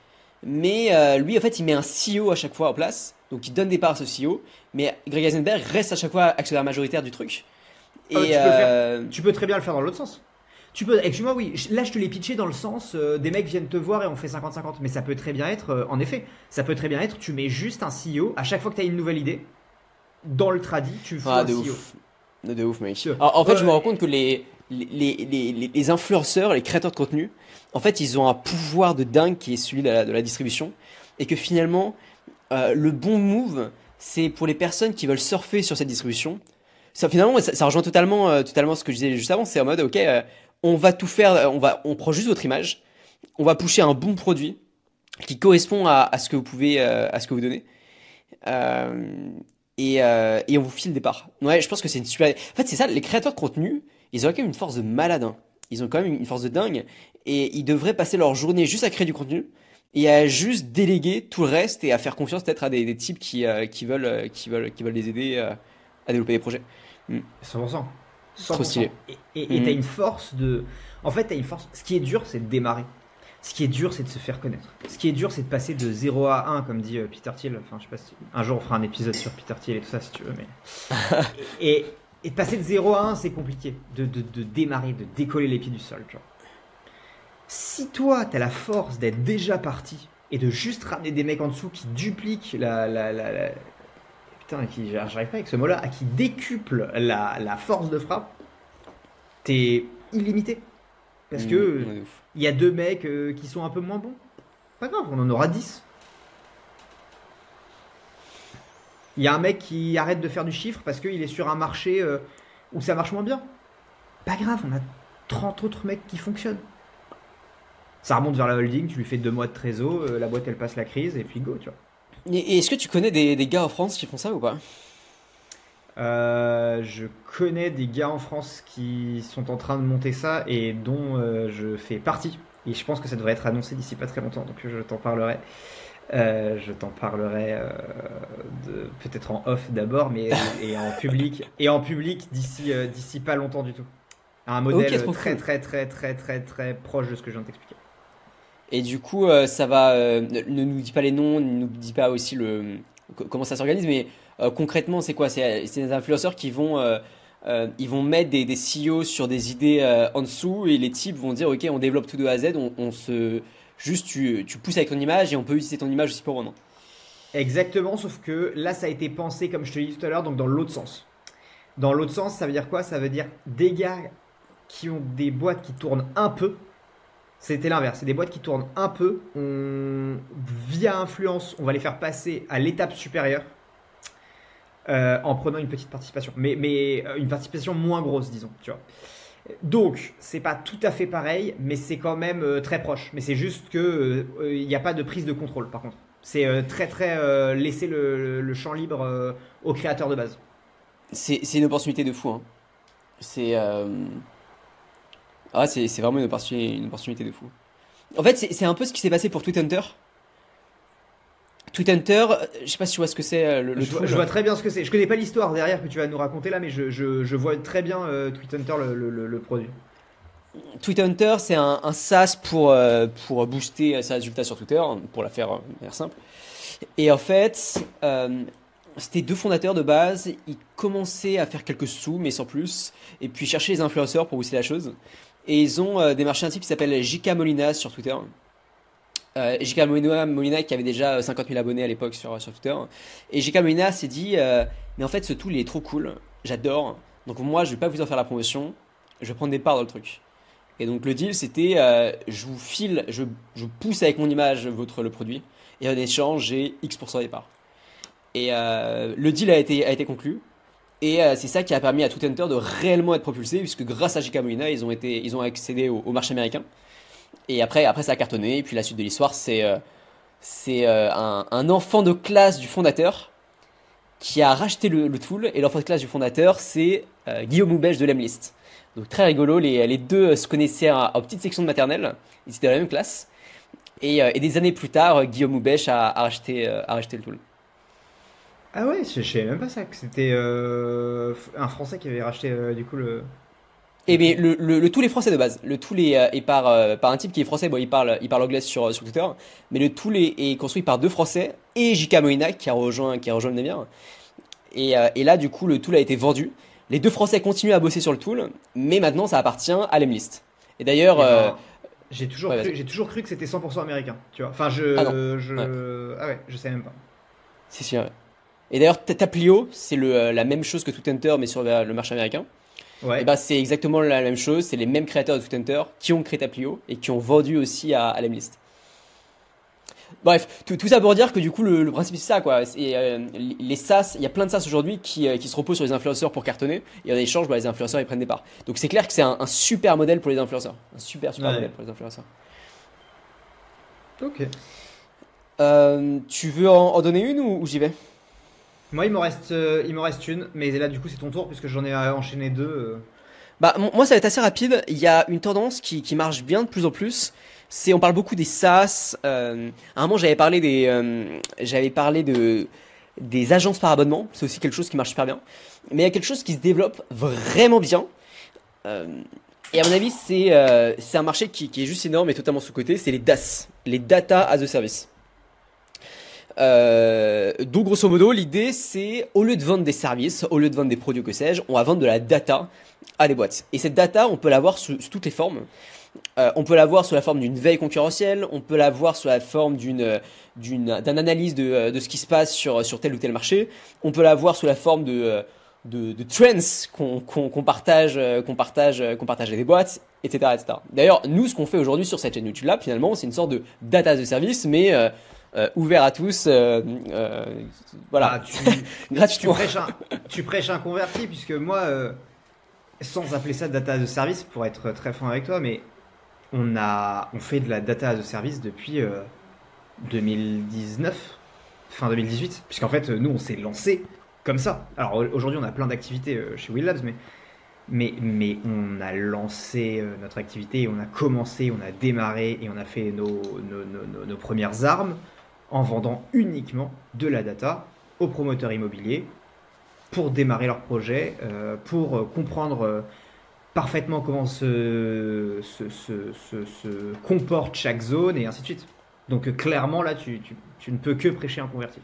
mais lui, en fait, il met un CEO à chaque fois en place. Donc, il donne des parts à ce CEO, mais Greg Eisenberg reste à chaque fois actionnaire majoritaire du truc. Ah, Et tu peux très bien le faire dans l'autre sens. Tu peux, excuse-moi, oui, là je te l'ai pitché dans le sens euh, des mecs viennent te voir et on fait 50-50. Mais ça peut très bien être, euh, en effet, ça peut très bien être, tu mets juste un CEO à chaque fois que tu as une nouvelle idée. Dans le tradit, tu fais ah, un de CEO. Ouf. De ouf, mec. en fait, je me rends compte que les, les, les, influenceurs, les créateurs de contenu, en fait, ils ont un pouvoir de dingue qui est celui de la, distribution. Et que finalement, euh, le bon move, c'est pour les personnes qui veulent surfer sur cette distribution, ça finalement ça, rejoint totalement totalement ce que je disais juste avant. C'est en mode ok, on va tout faire, on va on prend juste votre image, on va pousser un bon produit qui correspond à, à ce que vous pouvez à ce que vous donnez. et, et on vous file des parts. Ouais, je pense que c'est une super. En fait, c'est ça. Les créateurs de contenu, ils ont quand même une force de malade. Hein. Ils ont quand même une force de dingue. Et ils devraient passer leur journée juste à créer du contenu et à juste déléguer tout le reste et à faire confiance peut-être à des, des, types qui, euh, qui, veulent, euh, qui, veulent, qui veulent les aider euh, à développer des projets. 100%. Mm. 100%. Trop stylé. Et tu as mm. une force de. En fait, tu as une force. Ce qui est dur, c'est de démarrer. Ce qui est dur, c'est de se faire connaître. Ce qui est dur, c'est de passer de 0 à 1, comme dit Peter Thiel. Enfin, je sais pas si... Un jour, on fera un épisode sur Peter Thiel et tout ça, si tu veux. Mais... [LAUGHS] et, et, passer de 0 à 1, c'est compliqué. De, de, de, démarrer, de décoller les pieds du sol. Tu vois. Si toi, tu as la force d'être déjà parti et de juste ramener des mecs en dessous qui dupliquent la. la, la, Putain, qui, j'arrive pas avec ce mot-là, à qui décuple la, la force de frappe, t'es illimité. Parce que mmh, il y a deux mecs euh, qui sont un peu moins bons. Pas grave, on en aura 10. Il y a un mec qui arrête de faire du chiffre parce qu'il est sur un marché euh, où ça marche moins bien. Pas grave, on a 30 autres mecs qui fonctionnent ça remonte vers la holding, tu lui fais deux mois de trésor, euh, la boîte elle passe la crise et puis go, tu vois. Et est-ce que tu connais des, gars en France qui font ça ou pas? Euh, je connais des gars en France qui sont en train de monter ça et dont euh, je fais partie. Et je pense que ça devrait être annoncé d'ici pas très longtemps, donc je t'en parlerai. je t'en parlerai peut-être en off d'abord, mais [LAUGHS] et en public et en public d'ici d'ici pas longtemps du tout. Un modèle très, très très très très très proche de ce que je viens de t'expliquer. Et du coup, euh, ça va. Euh, ne nous dis pas les noms, ne nous dis pas aussi le comment ça s'organise, mais euh, concrètement, c'est quoi? C'est des influenceurs qui vont ils vont mettre des, des CEO sur des idées en dessous et les types vont dire ok, on développe tout de A à Z, on, se juste tu, tu, pousses avec ton image et on peut utiliser ton image aussi pour vendre. Exactement, sauf que là, ça a été pensé comme je te l'ai dit tout à l'heure, donc dans l'autre sens. Dans l'autre sens, ça veut dire quoi? Ça veut dire des gars qui ont des boîtes qui tournent un peu, c'était l'inverse. C'est des boîtes qui tournent un peu. Via influence, on va les faire passer à l'étape supérieure euh, en prenant une petite participation. Mais, mais euh, une participation moins grosse, disons. Tu vois. Donc, c'est pas tout à fait pareil, mais c'est quand même euh, très proche. Mais c'est juste que il n'y a pas de prise de contrôle, par contre. C'est très très laisser le, champ libre aux créateurs de base. C'est une opportunité de fou. Hein. C'est ah, c'est vraiment une opportunité, une opportunité de fou. En fait, c'est un peu ce qui s'est passé pour Tweet Hunter. Tweet Hunter, euh, je sais pas si tu vois ce que c'est euh, le, je, vois, très bien ce que c'est. Je connais pas l'histoire derrière que tu vas nous raconter là, mais je, je vois très bien euh, Tweet Hunter le, produit. Tweet Hunter, c'est un, un, SaaS pour, pour booster ses résultats sur Twitter, pour la faire, faire simple. Et en fait, c'était deux fondateurs de base. Ils commençaient à faire quelques sous, mais sans plus. Et puis chercher les influenceurs pour booster la chose. Et ils ont euh, démarché un type qui s'appelle J.K. Molina sur Twitter. Euh, J.K. Molina, qui avait déjà 50 000 abonnés à l'époque sur, sur Twitter. Et J.K. Molina s'est dit euh, Mais en fait, ce tool il est trop cool, j'adore. Donc moi, je vais pas vous en faire la promotion, je vais prendre des parts dans le truc. Et donc le deal, c'était Je vous file, je, je, pousse avec mon image votre le produit. Et en échange, j'ai X% des parts. Et le deal a été, a été conclu. Et euh, c'est ça qui a permis à Tout Hunter de réellement être propulsé, puisque grâce à J.K. Molina, ils ont, été, ils ont accédé au, marché américain. Et après, après, ça a cartonné. Et puis la suite de l'histoire, c'est euh, c'est euh, un, enfant de classe du fondateur qui a racheté le, tool. Et l'enfant de classe du fondateur, c'est Guillaume Houbèche de l'Emlist. Donc très rigolo, les, deux se connaissaient en, petite section de maternelle. Ils étaient dans la même classe. Et, des années plus tard, Guillaume Houbèche a, racheté, a racheté le tool. Ah ouais, je, savais même pas ça, que c'était euh, un Français qui avait racheté euh, du coup le... Eh bien, le, le, tout les français de base. Le tout est, est par, euh, par un type qui est français, bon, il parle, il parle anglais sur, sur Twitter, mais le tout est, est construit par deux français et J.K. Moïna qui a rejoint, qui a rejoint le navire. Et, et, là, du coup, le tool a été vendu. Les deux français continuent à bosser sur le tool, mais maintenant, ça appartient à l'Emlist. Et d'ailleurs. Eh ben, j'ai toujours, cru, toujours cru que c'était 100% américain, tu vois. Enfin, je. Ah, je... Ouais. ah ouais, je savais même pas. Si, si, ouais. Et d'ailleurs, Taplio, c'est euh, la même chose que Tout Hunter, mais sur le marché américain. Ouais. Et bah, c'est exactement la même chose. C'est les mêmes créateurs de Tout Hunter qui ont créé Taplio et qui ont vendu aussi à, à l'Emlist. Bref, tout, ça pour dire que du coup, le, principe c'est ça, quoi. Euh, les SaaS, il y a plein de SaaS aujourd'hui qui, euh, qui, se reposent sur les influenceurs pour cartonner, et en échange, bah, les influenceurs ils prennent des parts. Donc c'est clair que c'est un, super modèle pour les influenceurs. Un super, super modèle pour les influenceurs. Ok. Euh, tu veux en, donner une ou, j'y vais? Moi, il me reste, il me reste une, mais là, du coup, c'est ton tour puisque j'en ai enchaîné deux. Bah, moi, ça va être assez rapide. Il y a une tendance qui, qui marche bien de plus en plus c'est on parle beaucoup des SaaS. Euh, à un moment, j'avais parlé des, euh, j'avais parlé de des agences par abonnement. C'est aussi quelque chose qui marche super bien. Mais il y a quelque chose qui se développe vraiment bien. Euh, et à mon avis, c'est c'est un marché qui, qui, est juste énorme et totalement sous côté. C'est les DAS, les Data as a Service. Donc grosso modo, l'idée c'est au lieu de vendre des services, au lieu de vendre des produits que sais-je, on va vendre de la data à des boîtes. Et cette data, on peut l'avoir sous, sous toutes les formes. Euh, on peut l'avoir sous la forme d'une veille concurrentielle, on peut l'avoir sous la forme d'une d'une d'un analyse de, euh, de ce qui se passe sur sur tel ou tel marché, on peut l'avoir sous la forme de euh, de, de trends qu'on qu'on partage qu'on partage qu'on partage des boîtes, etc. etc. D'ailleurs, nous, ce qu'on fait aujourd'hui sur cette chaîne YouTube là, finalement, c'est une sorte de data de service, mais ouvert à tous, voilà, ah, tu, [LAUGHS] gratuitement. Tu prêches, un, tu prêches un converti, puisque moi, sans appeler ça data de service, pour être très franc avec toi, mais on, a, on fait de la data as a service depuis 2019, euh, fin 2018, puisqu'en fait, nous, on s'est lancé comme ça. Alors aujourd'hui, on a plein d'activités euh, chez Will Labs, mais, mais, mais on a lancé euh, notre activité, on a commencé, on a démarré et on a fait nos, nos, nos premières armes en vendant uniquement de la data aux promoteurs immobiliers pour démarrer leur projet, pour comprendre parfaitement comment se, comporte chaque zone et ainsi de suite. Donc euh, clairement là, tu, tu, ne peux que prêcher un converti.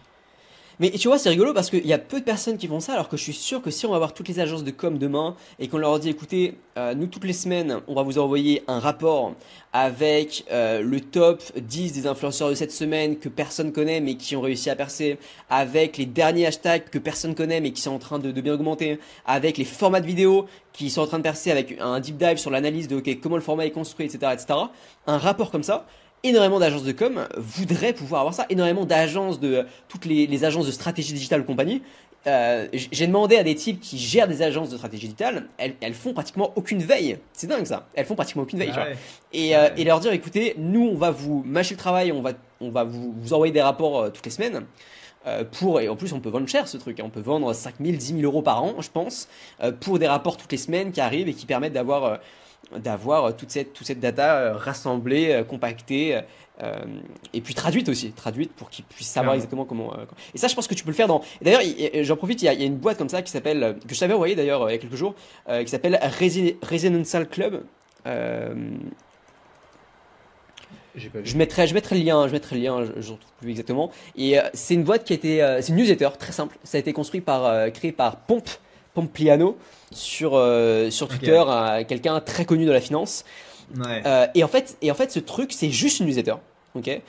Mais tu vois, c'est rigolo parce qu'il y a peu de personnes qui font ça, alors que je suis sûr que si on va voir toutes les agences de com demain et qu'on leur dit, écoutez, euh, nous toutes les semaines, on va vous envoyer un rapport avec euh, le top 10 des influenceurs de cette semaine que personne connaît mais qui ont réussi à percer, avec les derniers hashtags que personne connaît mais qui sont en train de, bien augmenter, avec les formats de vidéos qui sont en train de percer, avec un deep dive sur l'analyse de comment le format est construit, etc., etc. Un rapport comme ça, énormément d'agences de com voudraient pouvoir avoir ça, énormément d'agences de toutes les, agences de stratégie digitale compagnie. Euh, j'ai demandé à des types qui gèrent des agences de stratégie digitale, elles, elles font pratiquement aucune veille. C'est dingue ça. Elles font pratiquement aucune veille. Ah et, euh, et, leur dire, écoutez, nous on va vous mâcher le travail, on va, on va vous, vous envoyer des rapports euh, toutes les semaines. pour, et en plus on peut vendre cher ce truc, hein. on peut vendre 5000, 10 000 euros par an je pense, pour des rapports toutes les semaines qui arrivent et qui permettent d'avoir d'avoir toute cette, toute cette data euh, rassemblée, euh, compactée, euh, et puis traduite aussi, traduite pour qu'ils puissent savoir exactement comment. et ça, je pense que tu peux le faire dans. D'ailleurs, j'en profite, il y, a, une boîte comme ça qui s'appelle, que je t'avais envoyé d'ailleurs il y a quelques jours, qui s'appelle Resonantial Club. Je mettrai, je mettrai le lien, je mettrai le lien, je, ne retrouve plus exactement. Et c'est une boîte qui a été, c'est une newsletter très simple. Ça a été construit par, créé par Pomp, Pompliano sur, euh, sur Twitter, quelqu'un très connu de la finance. Euh, et, en fait, et en fait, ce truc, c'est juste une newsletter. ok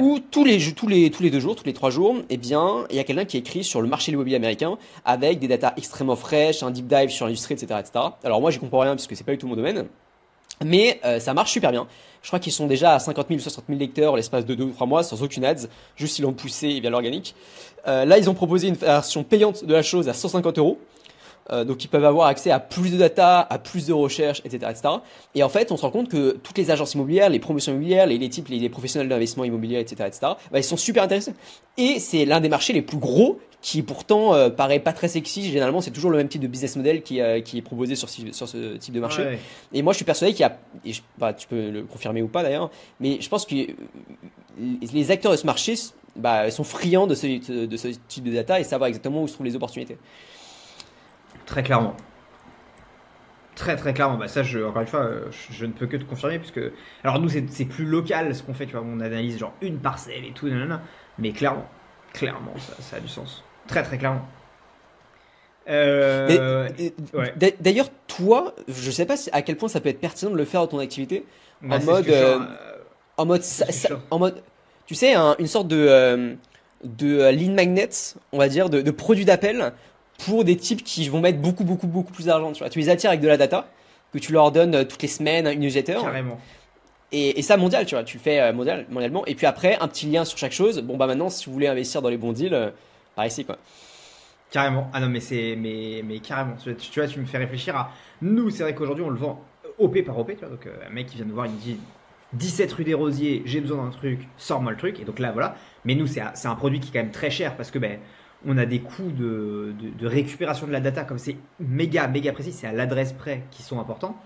Où tous les, tous, les, tous les deux jours, tous les trois jours, eh bien, il y a quelqu'un qui écrit sur le marché immobilier américain avec des datas extrêmement fraîches, un deep dive sur l'industrie, etc., etc. Alors moi, j'y comprends rien parce que c'est pas du tout mon domaine. Mais euh, ça marche super bien. Je crois qu'ils sont déjà à 50 000 ou 60 000 lecteurs l'espace de 2 ou 3 mois sans aucune ads, juste ils l'ont poussé via l'organique. là, ils ont proposé une version payante de la chose à 150 euros. Euh, donc ils peuvent avoir accès à plus de data, à plus de recherches, etc., etc. Et en fait, on se rend compte que toutes les agences immobilières, les promotions immobilières, les, types, les, professionnels d'investissement immobilier, etc., etc., bah, ils sont super intéressés. Et c'est l'un des marchés les plus gros qui pourtant euh, paraît pas très sexy. Généralement, c'est toujours le même type de business model qui, euh, qui est proposé sur, sur ce type de marché. Et moi, je suis persuadé qu'il y a, et bah, tu peux le confirmer ou pas d'ailleurs, mais je pense que les acteurs de ce marché bah, sont friands de ce, de ce type de data et savoir exactement où se trouvent les opportunités. Très clairement. Très très clairement, bah ça je, encore une fois, je, ne peux que te confirmer puisque alors nous c'est plus local ce qu'on fait, tu vois, on analyse genre une parcelle et tout, mais clairement, clairement ça, a du sens, très très clairement. Euh, d'ailleurs, toi, je sais pas à quel point ça peut être pertinent de le faire dans ton activité. Bah, en, mode, euh, en mode, en mode, tu sais, une sorte de euh, de lead magnet, on va dire, de, de produit d'appel pour des types qui vont mettre beaucoup, beaucoup, beaucoup plus d'argent. Tu, vois. tu les attires avec de la data, que tu leur donnes euh, toutes les semaines une newsletter. Carrément. Et, ça, mondial, tu vois, tu le fais mondial, mondialement. Et puis après, un petit lien sur chaque chose. Bon, bah maintenant, si vous voulez investir dans les bons deals, par ici, quoi. Carrément. Ah non, mais c'est. Mais, mais carrément. Tu, tu, vois, tu me fais réfléchir à. Nous, c'est vrai qu'aujourd'hui, on le vend OP par OP, tu vois. Donc, un mec qui vient de voir, il me dit 17 rue des Rosiers, j'ai besoin d'un truc, sors-moi le truc. Et donc là, voilà. Mais nous, c'est un produit qui est quand même très cher parce que ben, on a des coûts de, récupération de la data, comme c'est méga, méga précis, c'est à l'adresse près qui sont importants.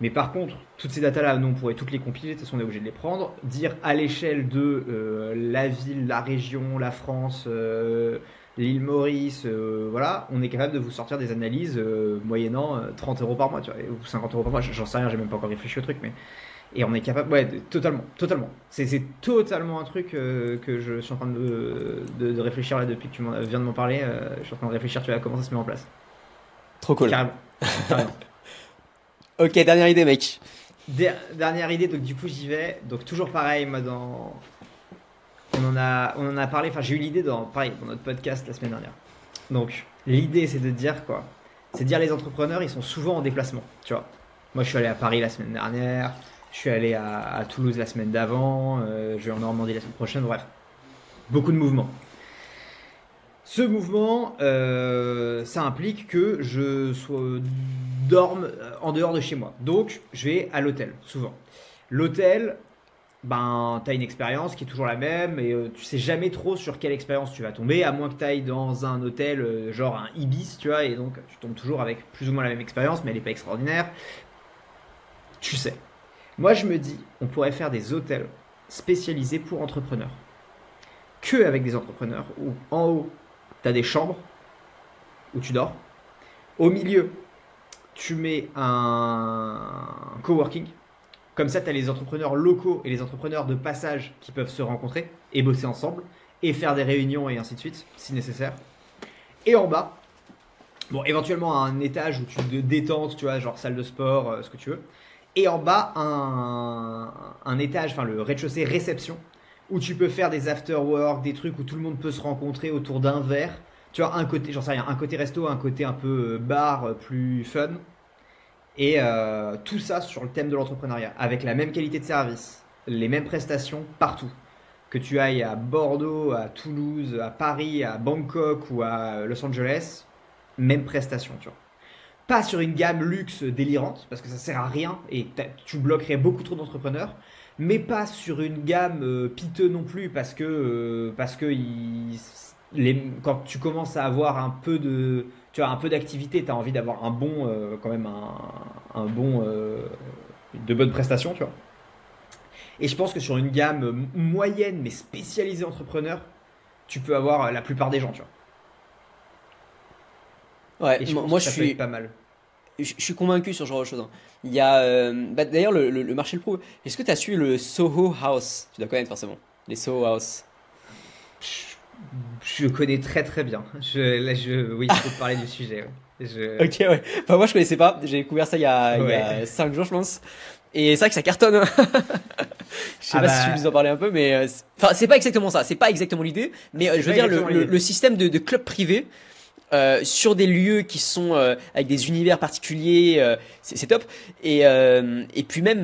Mais par contre, toutes ces datas-là, nous, on pourrait toutes les compiler, de toute façon, on est obligé de les prendre. Dire à l'échelle de euh, la ville, la région, la France, euh, l'île Maurice, euh, voilà, on est capable de vous sortir des analyses moyennant 30 euros par mois, tu vois, ou 50 euros par mois, j'en sais rien, j'ai même pas encore réfléchi au truc, mais et on est capable, ouais, totalement, totalement. C'est totalement un truc euh, que je suis en train de, de, réfléchir là depuis que tu viens de m'en parler. Euh, je suis en train de réfléchir, tu vois, comment ça se met en place. Trop cool. Carrément. [LAUGHS] ok, dernière idée, mec. dernière idée, donc du coup j'y vais. Donc toujours pareil, moi dans. On en a, on en a parlé, enfin j'ai eu l'idée dans, pareil, dans notre podcast la semaine dernière. Donc l'idée c'est de dire quoi C'est de dire les entrepreneurs, ils sont souvent en déplacement, tu vois. Moi je suis allé à Paris la semaine dernière. Je suis allé à, Toulouse la semaine d'avant, euh, je vais en Normandie la semaine prochaine, bref. Beaucoup de mouvements. Ce mouvement, euh, ça implique que je sois, dorme euh, en dehors de chez moi. Donc, je vais à l'hôtel, souvent. L'hôtel, ben, tu as une expérience qui est toujours la même et tu sais jamais trop sur quelle expérience tu vas tomber, à moins que tu ailles dans un hôtel genre un Ibis, tu vois, et donc tu tombes toujours avec plus ou moins la même expérience, mais elle n'est pas extraordinaire. Tu sais. Moi, je me dis, on pourrait faire des hôtels spécialisés pour entrepreneurs. Que avec des entrepreneurs, où en haut, tu as des chambres où tu dors. Au milieu, tu mets un coworking. Comme ça, tu as les entrepreneurs locaux et les entrepreneurs de passage qui peuvent se rencontrer et bosser ensemble et faire des réunions et ainsi de suite, si nécessaire. Et en bas, bon, éventuellement un étage où tu te détentes, tu vois, genre salle de sport, euh, ce que tu veux et en bas un, étage, enfin le rez-de-chaussée réception, où tu peux faire des after-work, des trucs où tout le monde peut se rencontrer autour d'un verre. Tu vois, un côté, j'en sais rien, un côté resto, un côté un peu euh, bar, euh, plus fun. Et euh, tout ça sur le thème de l'entrepreneuriat, avec la même qualité de service, les mêmes prestations partout. Que tu ailles à Bordeaux, à Toulouse, à Paris, à Bangkok ou à Los Angeles, même prestation, tu vois pas sur une gamme luxe délirante, parce que ça sert à rien et tu bloquerais beaucoup trop d'entrepreneurs, mais pas sur une gamme euh, piteux non plus, parce que, euh, parce que quand tu commences à avoir un peu de tu as un peu d'activité, tu as envie d'avoir un bon, euh, quand même un, bon, de bonnes prestations, tu vois. Et je pense que sur une gamme moyenne mais spécialisée entrepreneur, tu peux avoir la plupart des gens, tu vois. Ouais, moi je suis pas mal je, suis convaincu sur ce genre de choses. Hein. Il y a, euh, bah, d'ailleurs, le, marché le pro. Est-ce que tu as su le Soho House? Tu dois connaître forcément. Les Soho House. Je, connais très très bien. Je, là, je, oui, je peux te parler du sujet. [LAUGHS] Ok, ouais. Enfin, moi, je connaissais pas. J'ai découvert ça il y a, 5 jours, je pense. Et c'est vrai que ça cartonne. Hein. [LAUGHS] je sais ah pas si tu bah. veux nous en parler un peu, mais euh, enfin, c'est pas exactement ça. C'est pas exactement l'idée, mais euh, je veux dire le, le, système de, de club privé euh, sur des lieux qui sont euh, avec des univers particuliers, euh, c'est top. Et, et puis même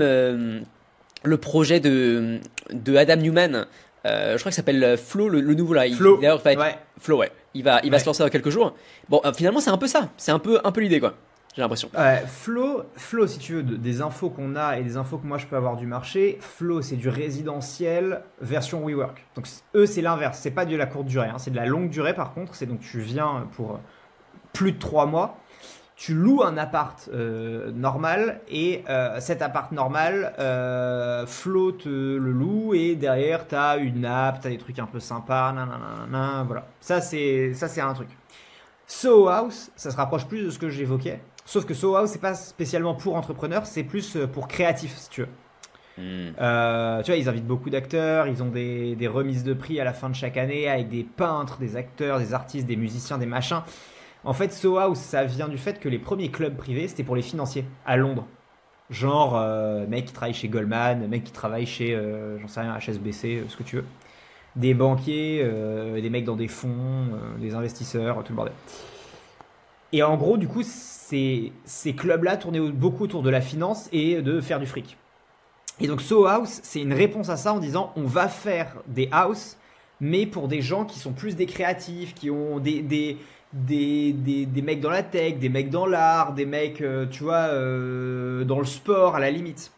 le projet de, de Adam Newman, je crois que s'appelle Flo, le, nouveau là. Flo, il, ouais. Flo, ouais. Il va, il va se lancer dans quelques jours. Bon, finalement, c'est un peu ça. C'est un peu, un peu l'idée, quoi j'ai l'impression. Flow, Flow, si tu veux, des infos qu'on a et des infos que moi je peux avoir du marché, Flow, c'est du résidentiel version WeWork. Donc eux, c'est l'inverse. C'est pas de la courte durée, hein. c'est de la longue durée par contre. C'est donc tu viens pour plus de trois mois. Tu loues un appart euh, normal et euh, cet appart normal, euh, te le loue et derrière tu as une app, tu as des trucs un peu sympas, nanana, voilà. Ça c'est ça c'est un truc. Soho House, ça se rapproche plus de ce que j'évoquais. Sauf que Soho House, c'est pas spécialement pour entrepreneurs, c'est plus euh, pour créatifs, si tu veux. Hmm. Euh, tu vois, ils invitent beaucoup d'acteurs, ils ont des, remises de prix à la fin de chaque année avec des peintres, des acteurs, des artistes, des musiciens, des machins. En fait, Soho House, ça vient du fait que les premiers clubs privés, c'était pour les financiers à Londres. Genre, euh, mec qui travaille chez Goldman, mec qui travaille chez, j'en sais rien, HSBC, ce que tu veux. Des banquiers, des mecs dans des fonds, des investisseurs, tout le bordel. Et en gros, du coup, ces, clubs-là tournaient beaucoup autour de la finance et de faire du fric. Et donc So House, c'est une réponse à ça en disant on va faire des house, mais pour des gens qui sont plus des créatifs, qui ont des, mecs dans la tech, des mecs dans l'art, des mecs, euh, tu vois, euh, dans le sport à la limite.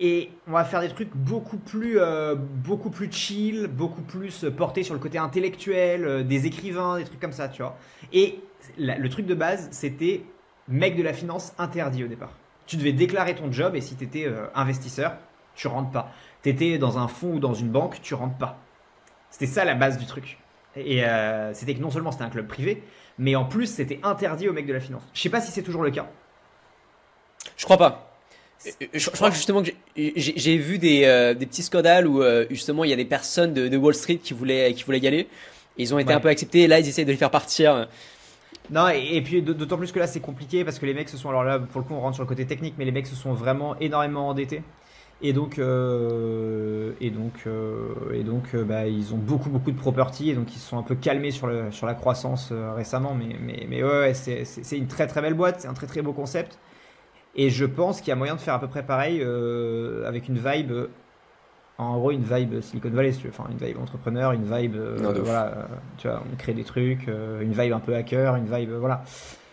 Et on va faire des trucs beaucoup plus, euh, beaucoup plus chill, beaucoup plus portés sur le côté intellectuel, des écrivains, des trucs comme ça, tu vois. Et le truc de base, c'était mec de la finance interdit au départ. Tu devais déclarer ton job et si tu étais investisseur, tu rentres pas. Tu étais dans un fonds ou dans une banque, tu rentres pas. C'était ça la base du truc. Et c'était que non seulement c'était un club privé, mais en plus c'était interdit aux mecs de la finance. Je sais pas si c'est toujours le cas. Je crois pas. Je, crois que justement que j'ai vu des, euh, des, petits scandales où euh, justement il y a des personnes de, Wall Street qui voulaient, qui voulaient y aller. ils ont été un peu acceptés. Et là, ils essayent de les faire partir. Non, et, puis d'autant plus que là c'est compliqué parce que les mecs se sont. Alors là, pour le coup, on rentre sur le côté technique, mais les mecs se sont vraiment énormément endettés. Et donc, euh, et donc, euh, et donc euh, bah, ils ont beaucoup, beaucoup de property et donc ils se sont un peu calmés sur, le, sur la croissance récemment. Mais, mais, mais ouais, c'est une très très belle boîte, c'est un très très beau concept. Et je pense qu'il y a moyen de faire à peu près pareil avec une vibe, en gros une vibe Silicon Valley, enfin une vibe entrepreneur, une vibe, voilà, tu vois, on crée des trucs, une vibe un peu hacker, une vibe, voilà,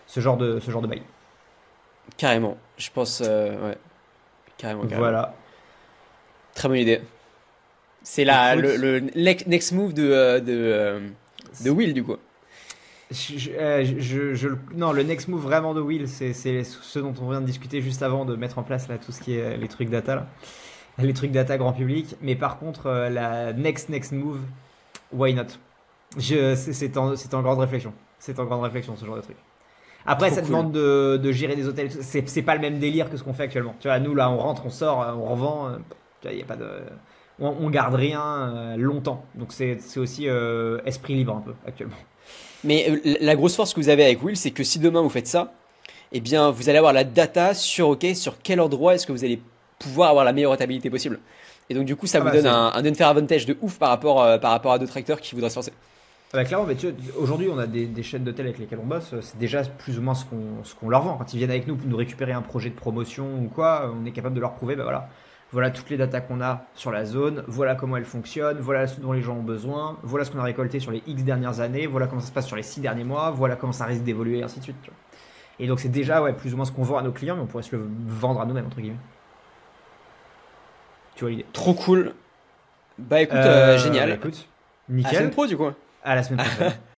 ce genre de, ce genre de vibe. Carrément, je pense, ouais. Carrément, carrément. Voilà. Très bonne idée. C'est la, le, next move de, euh, de, euh, de Will, du coup. Euh, je, je, non, le next move vraiment de Will, c'est ce dont on vient de discuter juste avant de mettre en place là, tout ce qui est les trucs data, là. Les trucs data grand public. Mais par contre, la next next move, why not? C'est en, en grande réflexion. C'est en grande réflexion ce genre de truc. Après, ça demande de, de, gérer des hôtels. C'est pas le même délire que ce qu'on fait actuellement. Tu vois, nous là, on rentre, on sort, on revend. Il y a pas de, on, garde rien euh, longtemps. Donc c'est aussi euh, esprit libre un peu actuellement. Mais euh, la grosse force que vous avez avec Will, c'est que si demain vous faites ça, eh bien vous allez avoir la data sur ok sur quel endroit est-ce que vous allez pouvoir avoir la meilleure rentabilité possible. Et donc du coup ça ah vous bah, donne un, un unfair advantage de ouf par rapport par rapport à d'autres acteurs qui voudraient se lancer. Ah bah, clairement, aujourd'hui, on a des, chaînes d'hôtels avec lesquelles on bosse. C'est déjà plus ou moins ce qu'on leur vend. Quand ils viennent avec nous pour nous récupérer un projet de promotion ou quoi, on est capable de leur prouver, bah voilà, voilà toutes les datas qu'on a sur la zone, voilà comment elle fonctionne, voilà ce dont les gens ont besoin, voilà ce qu'on a récolté sur les X dernières années, voilà comment ça se passe sur les 6 derniers mois, voilà comment ça risque d'évoluer, et ainsi de suite. Et donc c'est déjà ouais, plus ou moins ce qu'on vend à nos clients, mais on pourrait se le vendre à nous-mêmes, entre guillemets. Tu vois l'idée Trop cool. Bah écoute, euh, euh, génial. Bah, écoute, nickel. À la semaine pro du coup. À la semaine prochaine. [LAUGHS]